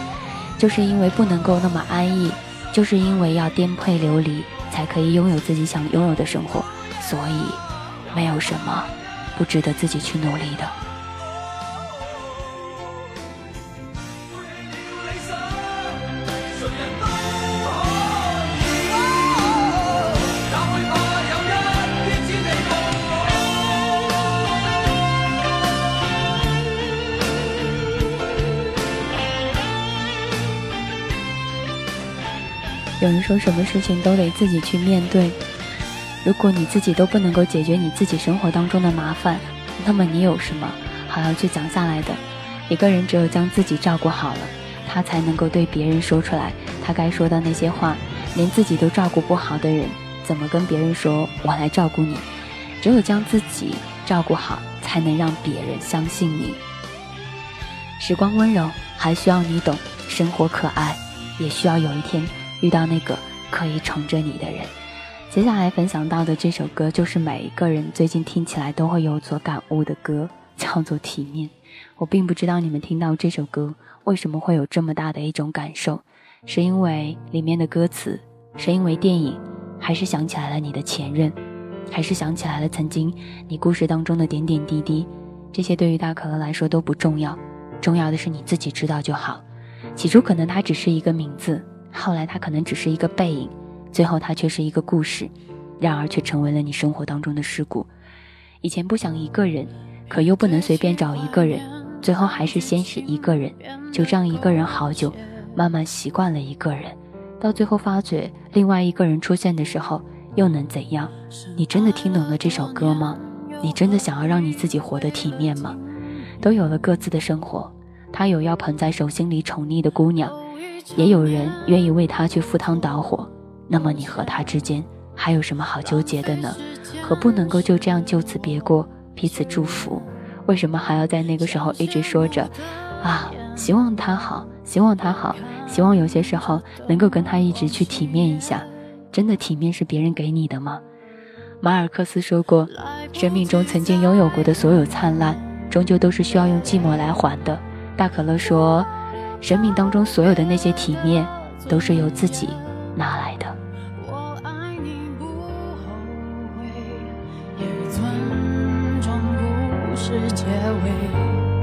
就是因为不能够那么安逸，就是因为要颠沛流离，才可以拥有自己想拥有的生活。所以，没有什么不值得自己去努力的。有人说，什么事情都得自己去面对。如果你自己都不能够解决你自己生活当中的麻烦，那么你有什么好要去讲下来的？一个人只有将自己照顾好了，他才能够对别人说出来他该说的那些话。连自己都照顾不好的人，怎么跟别人说“我来照顾你”？只有将自己照顾好，才能让别人相信你。时光温柔，还需要你懂；生活可爱，也需要有一天。遇到那个可以宠着你的人。接下来分享到的这首歌，就是每一个人最近听起来都会有所感悟的歌，叫做《体面》。我并不知道你们听到这首歌为什么会有这么大的一种感受，是因为里面的歌词，是因为电影，还是想起来了你的前任，还是想起来了曾经你故事当中的点点滴滴？这些对于大可乐来说都不重要，重要的是你自己知道就好。起初可能它只是一个名字。后来，他可能只是一个背影，最后他却是一个故事，然而却成为了你生活当中的事故。以前不想一个人，可又不能随便找一个人，最后还是先是一个人，就这样一个人好久，慢慢习惯了一个人，到最后发觉另外一个人出现的时候，又能怎样？你真的听懂了这首歌吗？你真的想要让你自己活得体面吗？都有了各自的生活，他有要捧在手心里宠溺的姑娘。也有人愿意为他去赴汤蹈火，那么你和他之间还有什么好纠结的呢？何不能够就这样就此别过，彼此祝福？为什么还要在那个时候一直说着啊？希望他好，希望他好，希望有些时候能够跟他一直去体面一下。真的体面是别人给你的吗？马尔克斯说过，生命中曾经拥有过的所有灿烂，终究都是需要用寂寞来还的。大可乐说。生命当中所有的那些体面，都是由自己拿来的。结尾。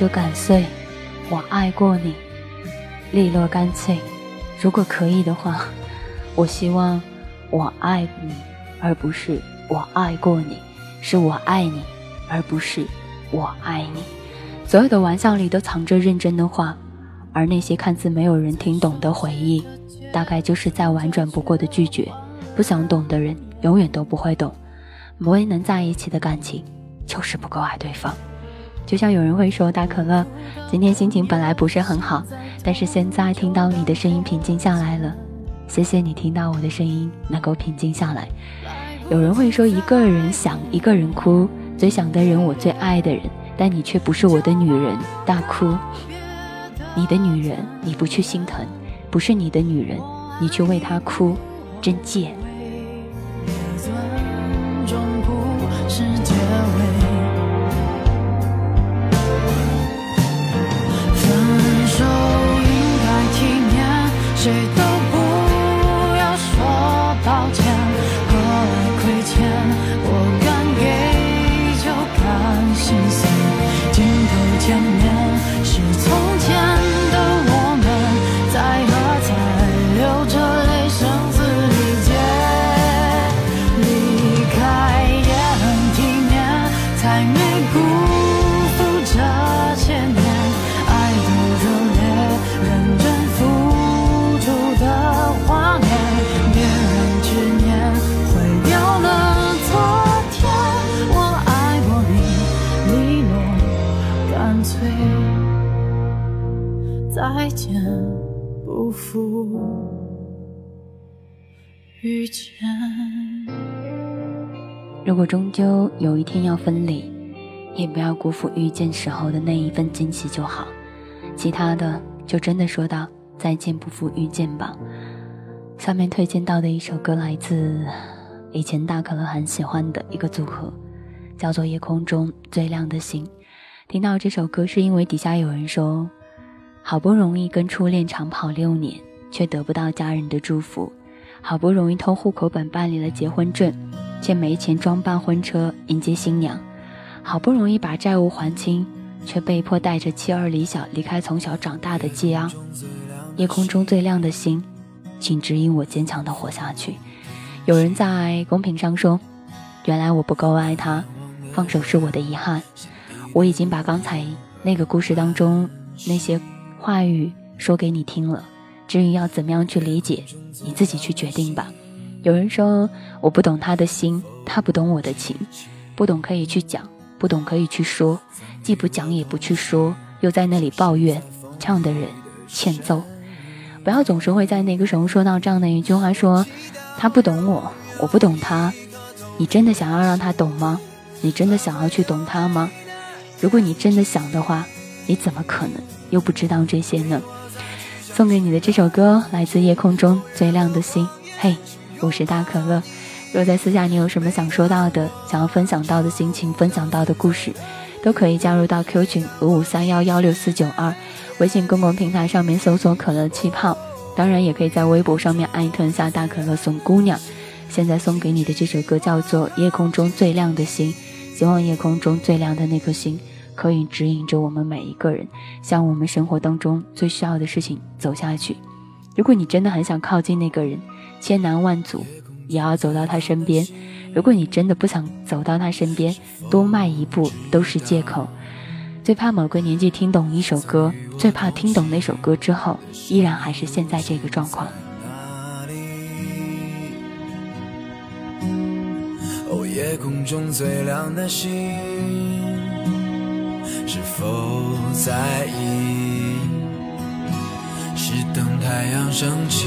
就敢碎，我爱过你，利落干脆。如果可以的话，我希望我爱你，而不是我爱过你，是我爱你，而不是我爱你。所有的玩笑里都藏着认真的话，而那些看似没有人听懂的回忆，大概就是再婉转不过的拒绝。不想懂的人，永远都不会懂。没能在一起的感情，就是不够爱对方。就像有人会说，大可乐，今天心情本来不是很好，但是现在听到你的声音平静下来了，谢谢你听到我的声音能够平静下来。有人会说，一个人想，一个人哭，最想的人，我最爱的人，但你却不是我的女人，大哭。你的女人，你不去心疼，不是你的女人，你去为她哭，真贱。谁都不要说抱歉何来亏欠我敢给就敢心。碎终究有一天要分离，也不要辜负遇见时候的那一份惊喜就好。其他的就真的说到再见不负遇见吧。下面推荐到的一首歌来自以前大可乐很喜欢的一个组合，叫做《夜空中最亮的星》。听到这首歌是因为底下有人说，好不容易跟初恋长跑六年，却得不到家人的祝福。好不容易偷户口本办理了结婚证，却没钱装扮婚车迎接新娘；好不容易把债务还清，却被迫带着妻儿离小离开从小长大的家。夜空中最亮的星，请指引我坚强的活下去。有人在公屏上说：“原来我不够爱他，放手是我的遗憾。”我已经把刚才那个故事当中那些话语说给你听了。至于要怎么样去理解，你自己去决定吧。有人说我不懂他的心，他不懂我的情，不懂可以去讲，不懂可以去说，既不讲也不去说，又在那里抱怨，这样的人欠揍。不要总是会在那个时候说到这样的一句话：说他不懂我，我不懂他。你真的想要让他懂吗？你真的想要去懂他吗？如果你真的想的话，你怎么可能又不知道这些呢？送给你的这首歌来自夜空中最亮的星。嘿，我是大可乐。若在私下你有什么想说到的、想要分享到的心情、分享到的故事，都可以加入到 Q 群五五三幺幺六四九二，微信公共平台上面搜索“可乐气泡”。当然，也可以在微博上面艾特一下大可乐送姑娘。现在送给你的这首歌叫做《夜空中最亮的星》，希望夜空中最亮的那颗星。可以指引着我们每一个人，向我们生活当中最需要的事情走下去。如果你真的很想靠近那个人，千难万阻也要走到他身边；如果你真的不想走到他身边，多迈一步都是借口。最怕某个年纪听懂一首歌，最怕听懂那首歌之后，依然还是现在这个状况。哦，夜空中最亮的星。是否在意？是等太阳升起，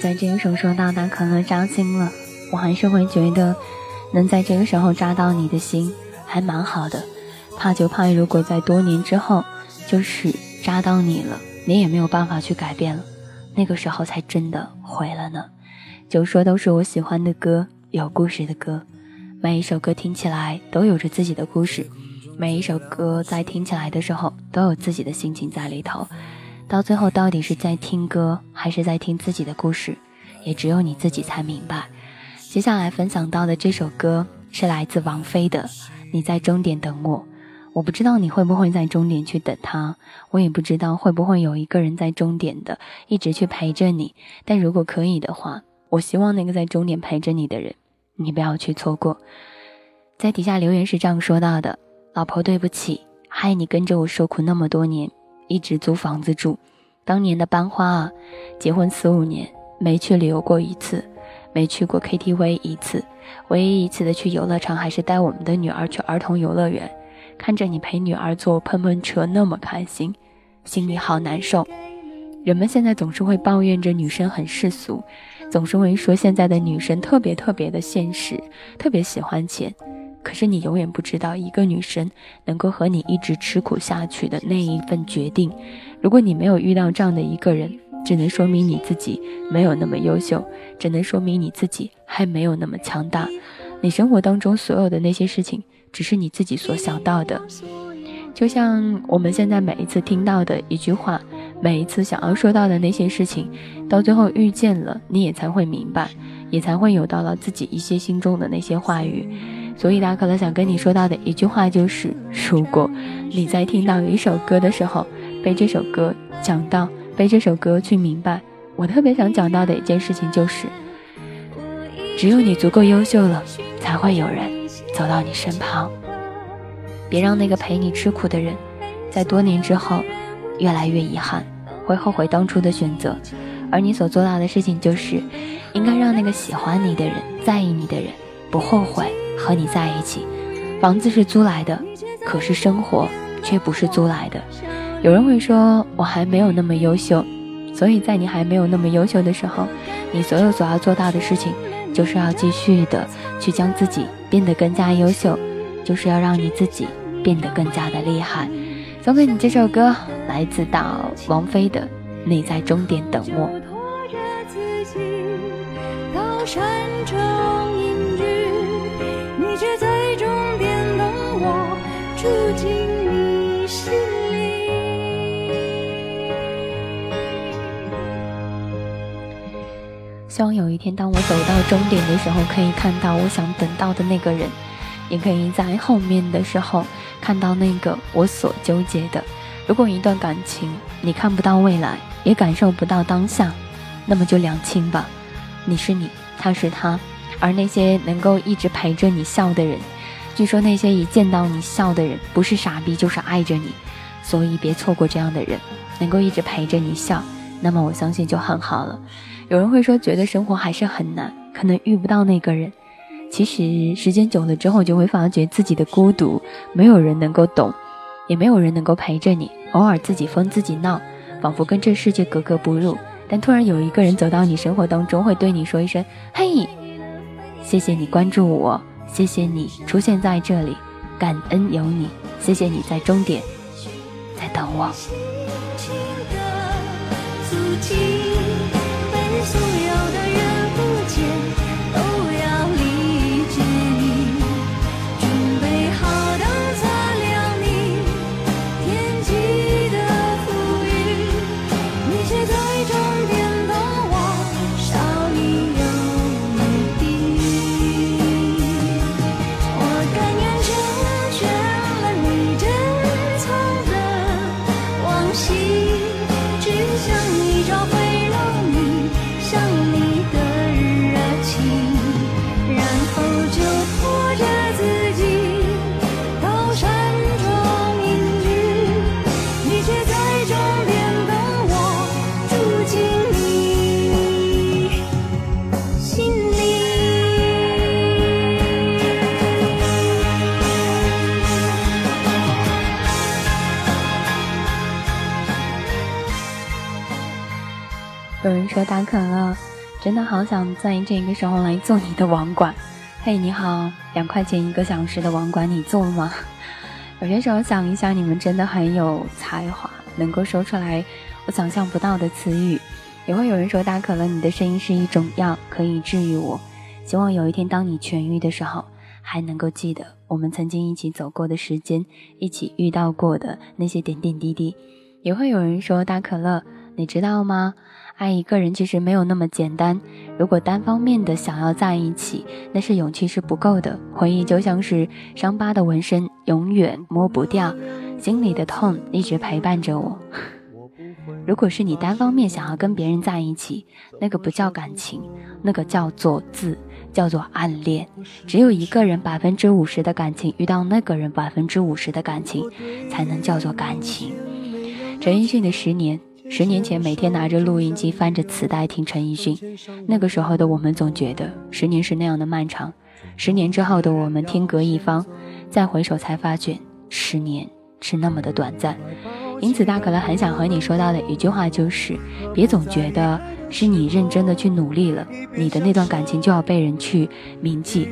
在这个时候说到那可乐扎心了，我还是会觉得，能在这个时候扎到你的心，还蛮好的。怕就怕如果在多年之后，就是扎到你了，你也没有办法去改变了，那个时候才真的毁了呢。就说都是我喜欢的歌，有故事的歌，每一首歌听起来都有着自己的故事。每一首歌在听起来的时候，都有自己的心情在里头。到最后，到底是在听歌，还是在听自己的故事，也只有你自己才明白。接下来分享到的这首歌是来自王菲的《你在终点等我》。我不知道你会不会在终点去等他，我也不知道会不会有一个人在终点的一直去陪着你。但如果可以的话，我希望那个在终点陪着你的人，你不要去错过。在底下留言是这样说到的。老婆，对不起，害你跟着我受苦那么多年，一直租房子住。当年的班花啊，结婚四五年没去旅游过一次，没去过 KTV 一次，唯一一次的去游乐场还是带我们的女儿去儿童游乐园。看着你陪女儿坐碰碰车那么开心，心里好难受。人们现在总是会抱怨着女生很世俗，总是会说现在的女生特别特别的现实，特别喜欢钱。可是你永远不知道，一个女生能够和你一直吃苦下去的那一份决定。如果你没有遇到这样的一个人，只能说明你自己没有那么优秀，只能说明你自己还没有那么强大。你生活当中所有的那些事情，只是你自己所想到的。就像我们现在每一次听到的一句话，每一次想要说到的那些事情，到最后遇见了，你也才会明白，也才会有到了自己一些心中的那些话语。所以，大可乐想跟你说到的一句话就是：如果你在听到一首歌的时候，被这首歌讲到，被这首歌去明白，我特别想讲到的一件事情就是：只有你足够优秀了，才会有人走到你身旁。别让那个陪你吃苦的人，在多年之后，越来越遗憾，会后悔当初的选择。而你所做到的事情就是，应该让那个喜欢你的人、在意你的人，不后悔。和你在一起，房子是租来的，可是生活却不是租来的。有人会说我还没有那么优秀，所以在你还没有那么优秀的时候，你所有所要做到的事情，就是要继续的去将自己变得更加优秀，就是要让你自己变得更加的厉害。送给你这首歌，来自到王菲的《你在终点等我》。希望有一天，当我走到终点的时候，可以看到我想等到的那个人，也可以在后面的时候看到那个我所纠结的。如果一段感情你看不到未来，也感受不到当下，那么就两清吧。你是你，他是他，而那些能够一直陪着你笑的人，据说那些一见到你笑的人，不是傻逼就是爱着你，所以别错过这样的人，能够一直陪着你笑，那么我相信就很好了。有人会说，觉得生活还是很难，可能遇不到那个人。其实时间久了之后，就会发觉自己的孤独，没有人能够懂，也没有人能够陪着你。偶尔自己疯自己闹，仿佛跟这世界格格不入。但突然有一个人走到你生活当中，会对你说一声：“嘿，谢谢你关注我，谢谢你出现在这里，感恩有你，谢谢你在终点在等我。”有人说大可乐，真的好想在这个时候来做你的网管。嘿，你好，两块钱一个小时的网管，你做吗？有些时候想一想，你们真的很有才华，能够说出来我想象不到的词语。也会有人说大可乐，你的声音是一种药，可以治愈我。希望有一天当你痊愈的时候，还能够记得我们曾经一起走过的时间，一起遇到过的那些点点滴滴。也会有人说大可乐，你知道吗？爱一个人其实没有那么简单。如果单方面的想要在一起，那是勇气是不够的。回忆就像是伤疤的纹身，永远抹不掉，心里的痛一直陪伴着我。如果是你单方面想要跟别人在一起，那个不叫感情，那个叫做字，叫做暗恋。只有一个人百分之五十的感情遇到那个人百分之五十的感情，才能叫做感情。陈奕迅的十年。十年前，每天拿着录音机翻着磁带听陈奕迅，那个时候的我们总觉得十年是那样的漫长。十年之后的我们天隔一方，再回首才发觉十年是那么的短暂。因此，大可乐很想和你说到的一句话就是：别总觉得是你认真的去努力了，你的那段感情就要被人去铭记。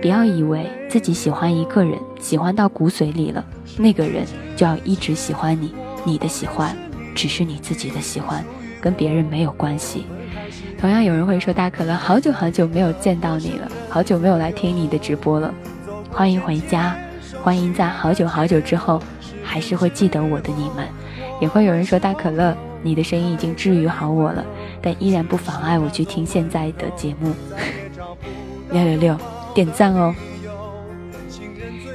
不要以为自己喜欢一个人，喜欢到骨髓里了，那个人就要一直喜欢你，你的喜欢。只是你自己的喜欢，跟别人没有关系。同样有人会说：“大可乐，好久好久没有见到你了，好久没有来听你的直播了。”欢迎回家，欢迎在好久好久之后还是会记得我的你们。也会有人说：“大可乐，你的声音已经治愈好我了，但依然不妨碍我去听现在的节目。”六六六，点赞哦！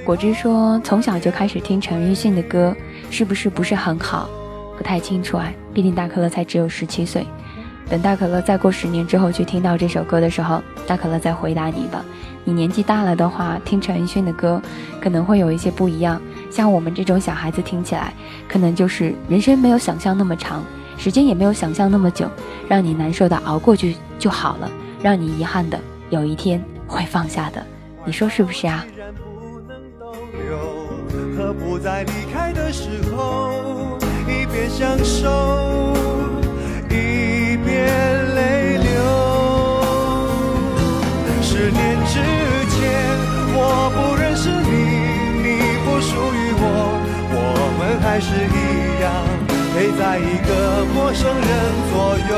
果汁说：“从小就开始听陈奕迅的歌，是不是不是很好？”不太清楚啊，毕竟大可乐才只有十七岁。等大可乐再过十年之后去听到这首歌的时候，大可乐再回答你吧。你年纪大了的话，听陈奕迅的歌可能会有一些不一样。像我们这种小孩子听起来，可能就是人生没有想象那么长，时间也没有想象那么久，让你难受的熬过去就好了，让你遗憾的有一天会放下的。你说是不是啊？不再离开的时候。一边享受，一边泪流。十年之前，我不认识你，你不属于我，我们还是一样，陪在一个陌生人左右，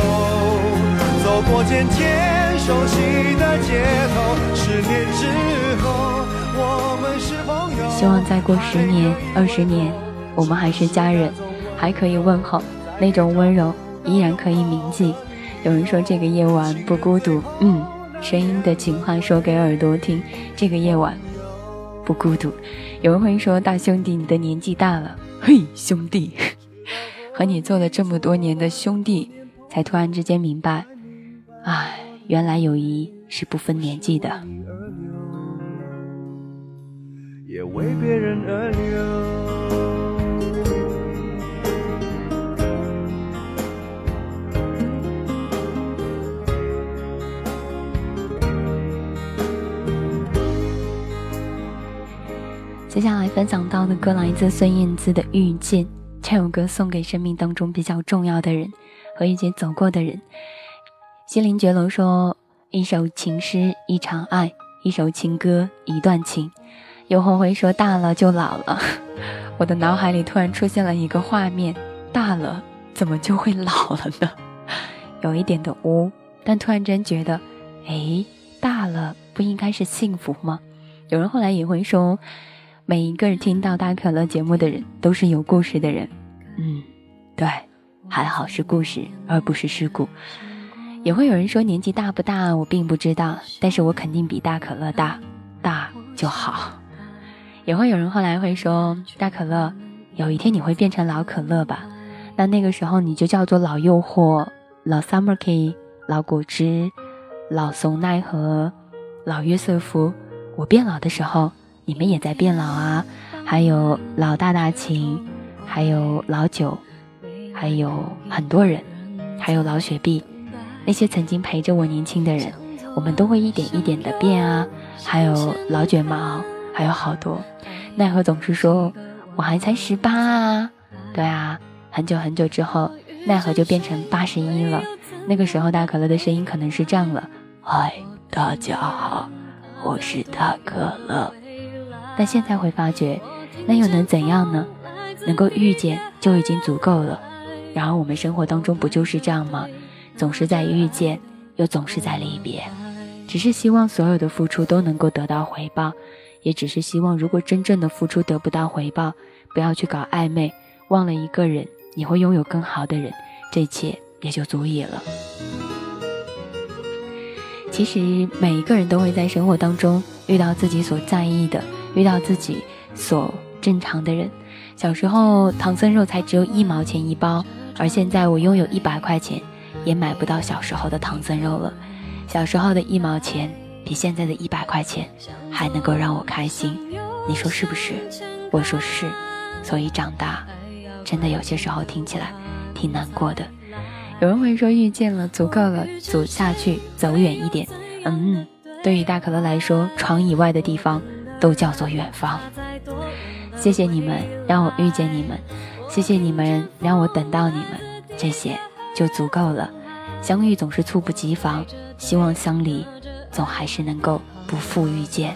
走过渐渐熟悉的街头。十年之后，我们是朋友。希望再过十年、二十年，我们还是家人。还可以问候，那种温柔依然可以铭记。有人说这个夜晚不孤独，嗯，声音的情话说给耳朵听，这个夜晚不孤独。有人会说大兄弟，你的年纪大了，嘿，兄弟，和你做了这么多年的兄弟，才突然之间明白，唉，原来友谊是不分年纪的。也为别人而流。接下来分享到的歌来自孙燕姿的《遇见》，这首歌送给生命当中比较重要的人和一起走过的人。心灵觉楼说：“一首情诗，一场爱；一首情歌，一段情。”又后悔说：“大了就老了。”我的脑海里突然出现了一个画面：大了怎么就会老了呢？有一点的污，但突然间觉得，哎，大了不应该是幸福吗？有人后来也会说。每一个听到大可乐节目的人都是有故事的人，嗯，对，还好是故事而不是事故。也会有人说年纪大不大，我并不知道，但是我肯定比大可乐大，大就好。也会有人后来会说，大可乐，有一天你会变成老可乐吧？那那个时候你就叫做老诱惑、老 summer key、老果汁、老怂奈何、老约瑟夫。我变老的时候。你们也在变老啊，还有老大大秦，还有老九，还有很多人，还有老雪碧，那些曾经陪着我年轻的人，我们都会一点一点的变啊。还有老卷毛，还有好多。奈何总是说我还才十八啊，对啊，很久很久之后，奈何就变成八十一了。那个时候大可乐的声音可能是这样了：“嗨，大家好，我是大可乐。”但现在会发觉，那又能怎样呢？能够遇见就已经足够了。然而我们生活当中不就是这样吗？总是在遇见，又总是在离别。只是希望所有的付出都能够得到回报，也只是希望，如果真正的付出得不到回报，不要去搞暧昧，忘了一个人，你会拥有更好的人，这一切也就足以了。其实每一个人都会在生活当中遇到自己所在意的，遇到自己所正常的人。小时候唐僧肉才只有一毛钱一包，而现在我拥有一百块钱，也买不到小时候的唐僧肉了。小时候的一毛钱比现在的一百块钱还能够让我开心，你说是不是？我说是，所以长大真的有些时候听起来挺难过的。有人会说遇见了足够了，走下去走远一点。嗯，对于大可乐来说，床以外的地方都叫做远方。谢谢你们让我遇见你们，谢谢你们让我等到你们，这些就足够了。相遇总是猝不及防。希望相离，总还是能够不负遇见。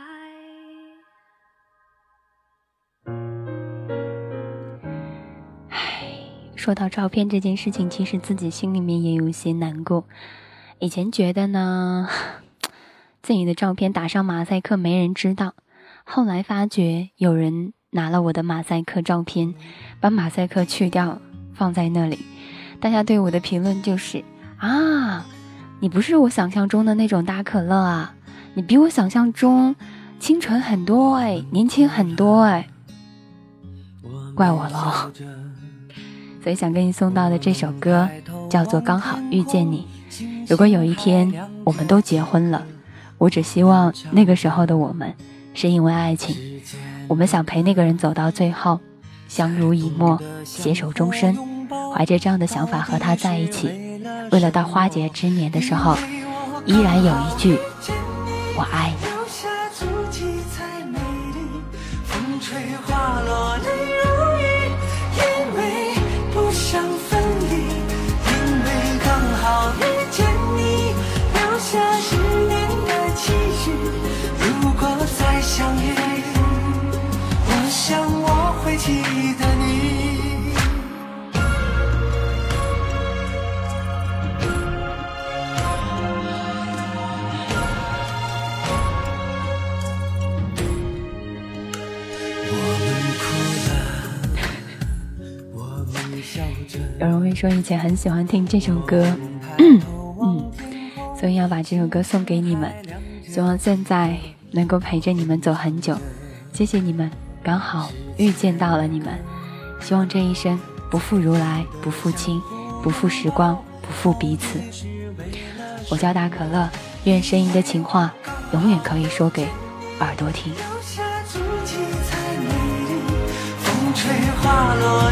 说到照片这件事情，其实自己心里面也有些难过。以前觉得呢，自己的照片打上马赛克没人知道，后来发觉有人拿了我的马赛克照片，把马赛克去掉放在那里，大家对我的评论就是啊，你不是我想象中的那种大可乐啊，你比我想象中清纯很多哎，年轻很多哎，怪我了。所以想给你送到的这首歌叫做《刚好遇见你》。如果有一天我们都结婚了，我只希望那个时候的我们是因为爱情，我们想陪那个人走到最后，相濡以沫，携手终身，怀着这样的想法和他在一起。为了到花甲之年的时候，依然有一句“我爱你”。有人会说以前很喜欢听这首歌，嗯，所以要把这首歌送给你们，希望现在能够陪着你们走很久。谢谢你们，刚好遇见到了你们，希望这一生不负如来，不负卿，不负时光，不负彼此。我叫大可乐，愿声音的情话永远可以说给耳朵听。风吹花落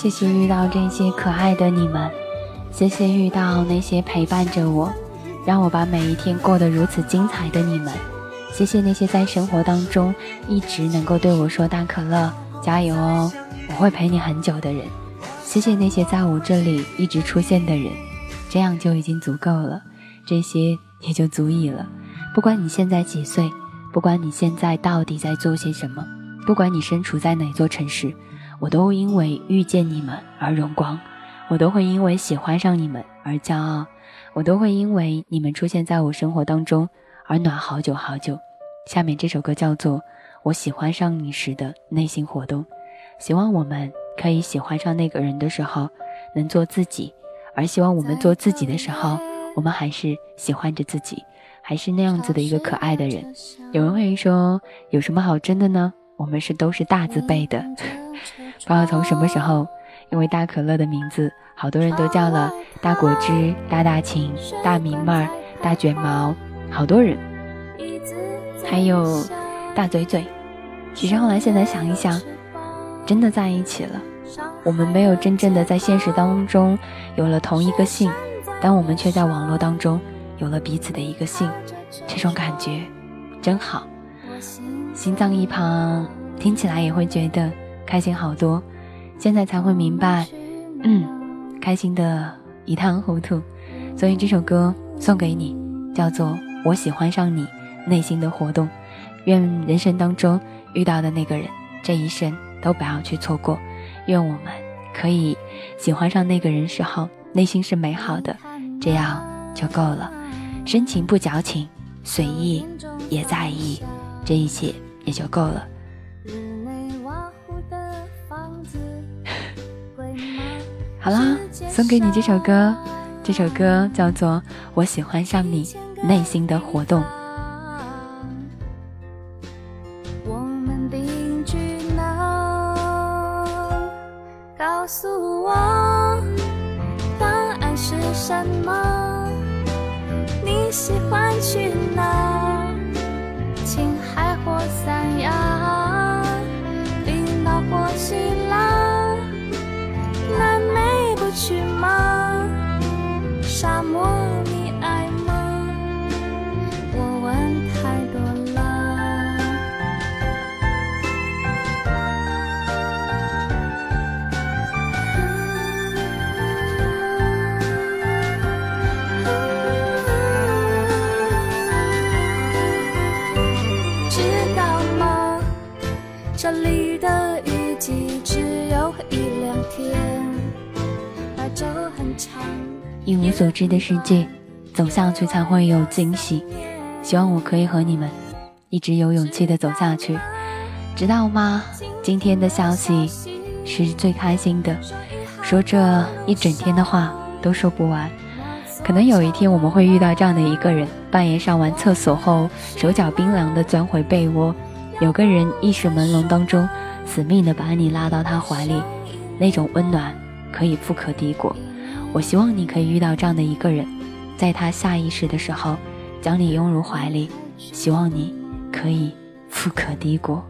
谢谢遇到这些可爱的你们，谢谢遇到那些陪伴着我，让我把每一天过得如此精彩的你们，谢谢那些在生活当中一直能够对我说“大可乐，加油哦，我会陪你很久”的人。谢谢那些在我这里一直出现的人，这样就已经足够了，这些也就足以了。不管你现在几岁，不管你现在到底在做些什么，不管你身处在哪座城市，我都因为遇见你们而荣光，我都会因为喜欢上你们而骄傲，我都会因为你们出现在我生活当中。而暖好久好久。下面这首歌叫做《我喜欢上你时的内心活动》，希望我们可以喜欢上那个人的时候能做自己，而希望我们做自己的时候，我们还是喜欢着自己，还是那样子的一个可爱的人。有人会说，有什么好争的呢？我们是都是大字辈的，不知道从什么时候，因为大可乐的名字，好多人都叫了大果汁、大大情、大明妹儿、大卷毛。好多人，还有大嘴嘴。其实后来现在想一想，真的在一起了。我们没有真正的在现实当中有了同一个姓，但我们却在网络当中有了彼此的一个姓。这种感觉真好，心脏一旁听起来也会觉得开心好多。现在才会明白，嗯，开心的一塌糊涂。所以这首歌送给你，叫做。我喜欢上你内心的活动，愿人生当中遇到的那个人，这一生都不要去错过。愿我们可以喜欢上那个人时候，内心是美好的，这样就够了。深情不矫情，随意也在意，这一切也就够了。好啦，送给你这首歌，这首歌叫做《我喜欢上你》。内心的活动。知的世界，走下去才会有惊喜。希望我可以和你们一直有勇气的走下去，知道吗？今天的消息是最开心的，说这一整天的话都说不完。可能有一天我们会遇到这样的一个人，半夜上完厕所后，手脚冰凉的钻回被窝，有个人意识朦胧当中，死命的把你拉到他怀里，那种温暖可以富可敌国。我希望你可以遇到这样的一个人，在他下意识的时候，将你拥入怀里。希望你可以富可敌国。